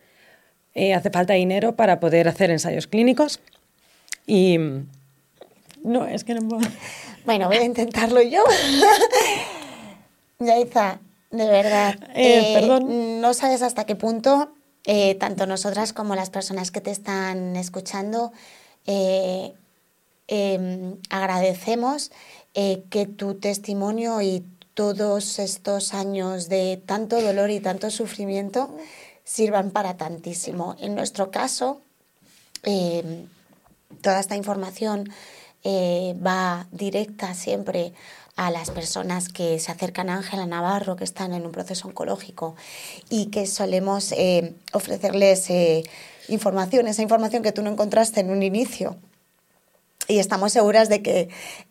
Eh, hace falta dinero para poder hacer ensayos clínicos. Y no, es que no puedo. Bueno, voy a intentarlo yo. (laughs) Yaiza, de verdad. Eh, perdón. No sabes hasta qué punto, eh, tanto nosotras como las personas que te están escuchando, eh, em, agradecemos que tu testimonio y todos estos años de tanto dolor y tanto sufrimiento sirvan para tantísimo. En nuestro caso, em, toda esta información eh, va directa siempre a las personas que se acercan a Ángela Navarro, que están en un proceso oncológico y que solemos eh, ofrecerles eh, información, esa información que tú no encontraste en un inicio. Y estamos seguras de que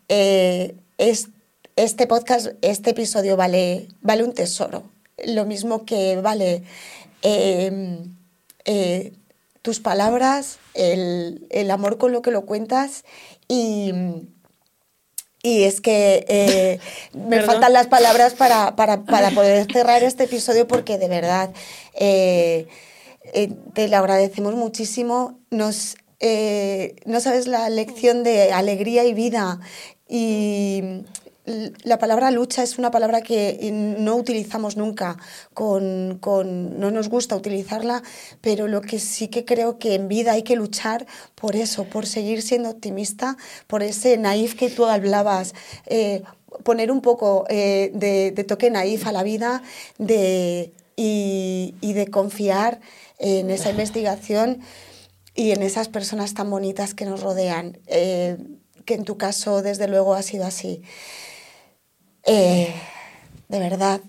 es, este podcast, este episodio vale, vale un tesoro. Lo mismo que vale tus palabras, el, el, amor con lo que lo cuentas y, y es que eh, me faltan las palabras para, para, para, (laughs) poder cerrar este episodio porque de verdad eh, eh, te lo agradecemos muchísimo. Nos, no sabes la lección de alegría y vida y la palabra lucha es una palabra que no utilizamos nunca, con, con, no nos gusta utilizarla, pero lo que sí que creo que en vida hay que luchar por eso, por seguir siendo optimista, por ese naif que tú hablabas, eh, poner un poco eh, de, toque naif a la vida de, y, de confiar en esa investigación y en esas personas tan bonitas que nos rodean, eh, que en tu caso desde luego ha sido así. Eh, de verdad,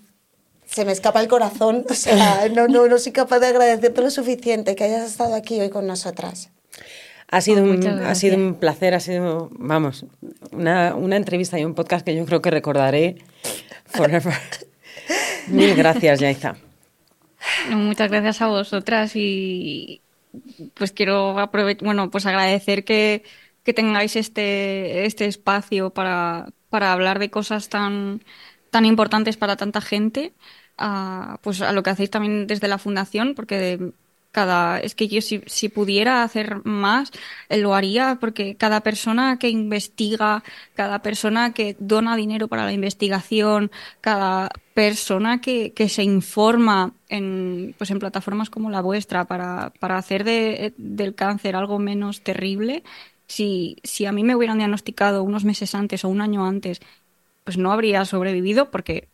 se me escapa el corazón. O sea, no, no, no soy capaz de agradecerte lo suficiente que hayas estado aquí hoy con nosotras. Ha sido, oh, un, ha sido un placer, ha sido, vamos, una, una, entrevista y un podcast que yo creo que recordaré forever. (laughs) Mil gracias, Yaiza. muchas gracias a vosotras y pues quiero aprovechar, bueno, pues agradecer que, que tengáis este, este espacio para, para hablar de cosas tan, tan importantes para tanta gente, a, pues a lo que hacéis también desde la fundación, porque cada, es que yo si, pudiera hacer más, eh, lo haría, porque cada persona que investiga, cada persona que dona dinero para la investigación, cada persona que, que se informa en, pues en plataformas como la vuestra para, para hacer de, del cáncer algo menos terrible, si, si a mí me hubieran diagnosticado unos meses antes o un año antes, pues no habría sobrevivido porque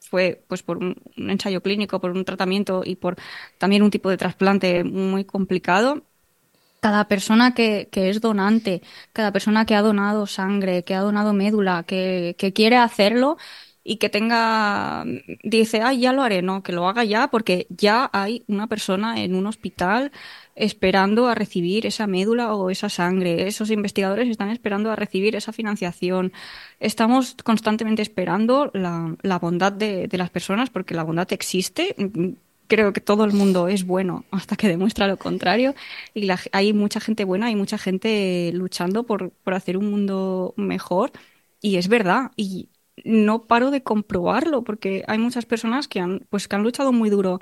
fue pues por un, ensayo clínico, por un tratamiento y por también un tipo de trasplante muy complicado. Cada persona que, que es donante, cada persona que ha donado sangre, que ha donado médula, que, que quiere hacerlo, y que tenga, dice, ay, ya lo haré, no, que lo haga ya porque ya hay una persona en un hospital esperando a recibir esa médula o esa sangre. Esos investigadores están esperando a recibir esa financiación. Estamos constantemente esperando la, bondad de, de, las personas porque la bondad existe. Creo que todo el mundo es bueno hasta que demuestra lo contrario. Y hay mucha gente buena, hay mucha gente luchando por, por hacer un mundo mejor. Y es verdad. Y no paro de comprobarlo porque hay muchas personas que han, pues, que han luchado muy duro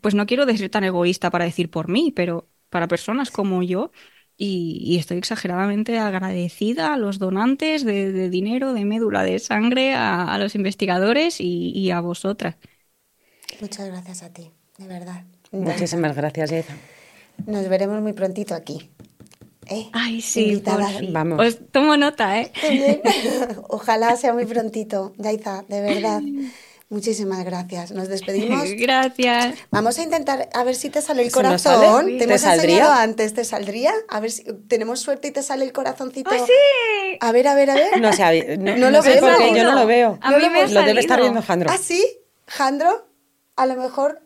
pues no quiero ser tan egoísta para decir por mí, pero para personas como yo, y, estoy exageradamente agradecida a los donantes de, dinero, de médula, de sangre, a, los investigadores y, a vosotras. Muchas gracias a ti, de verdad. Muchísimas gracias, Yaiza. Nos veremos muy prontito aquí. ¿Eh? Ay, sí, Vamos. Pues tomo nota, ¿eh? (laughs) Ojalá sea muy prontito, Yaiza, de verdad. (laughs) Muchísimas gracias. Nos (laughs) despedimos. Gracias. Vamos a intentar a ver si te sale el corazón. Te, hemos enseñado antes, ¿te saldría? A ver si tenemos suerte y te sale el corazoncito. ¡Ah, sí! A ver, a ver, a ver. No sé, no, lo sé porque yo no lo veo. A mí me lo, debe estar viendo Jandro. ¿Ah, sí? ¿Jandro? A lo mejor.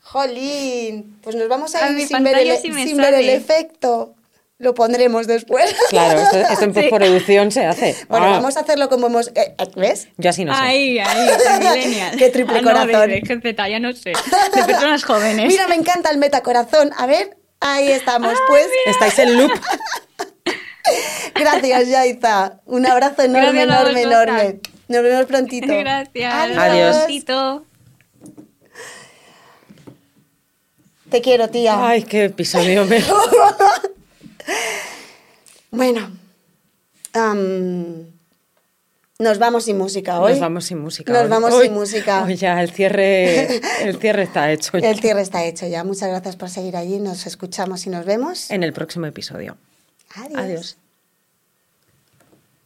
Jolín. Pues nos vamos a, ir sin, ver el, sin ver el efecto lo pondremos después. Claro, esto, en (laughs) postproducción se hace. Bueno, ah. vamos a hacerlo como hemos... Eh, eh, ¿Ves? Yo así no sé. Ahí, ahí, (laughs) millennial. Qué triple ah, corazón. No, de, de ya no sé. De personas jóvenes. Mira, me encanta el metacorazón. A ver, ahí estamos. pues estáis en loop. (laughs) Gracias, Yaiza. Un abrazo enorme, enorme, enorme. Nos vemos prontito. Gracias. Adiós. Adiós. Te quiero, tía. Ay, qué episodio me... Bueno, nos vamos sin música hoy. Nos vamos sin música. Nos vamos sin música. Hoy ya el cierre, (laughs) el cierre está hecho. El cierre está hecho ya. Muchas gracias por seguir allí. Nos escuchamos y nos vemos. En el próximo episodio. Adiós. Adiós.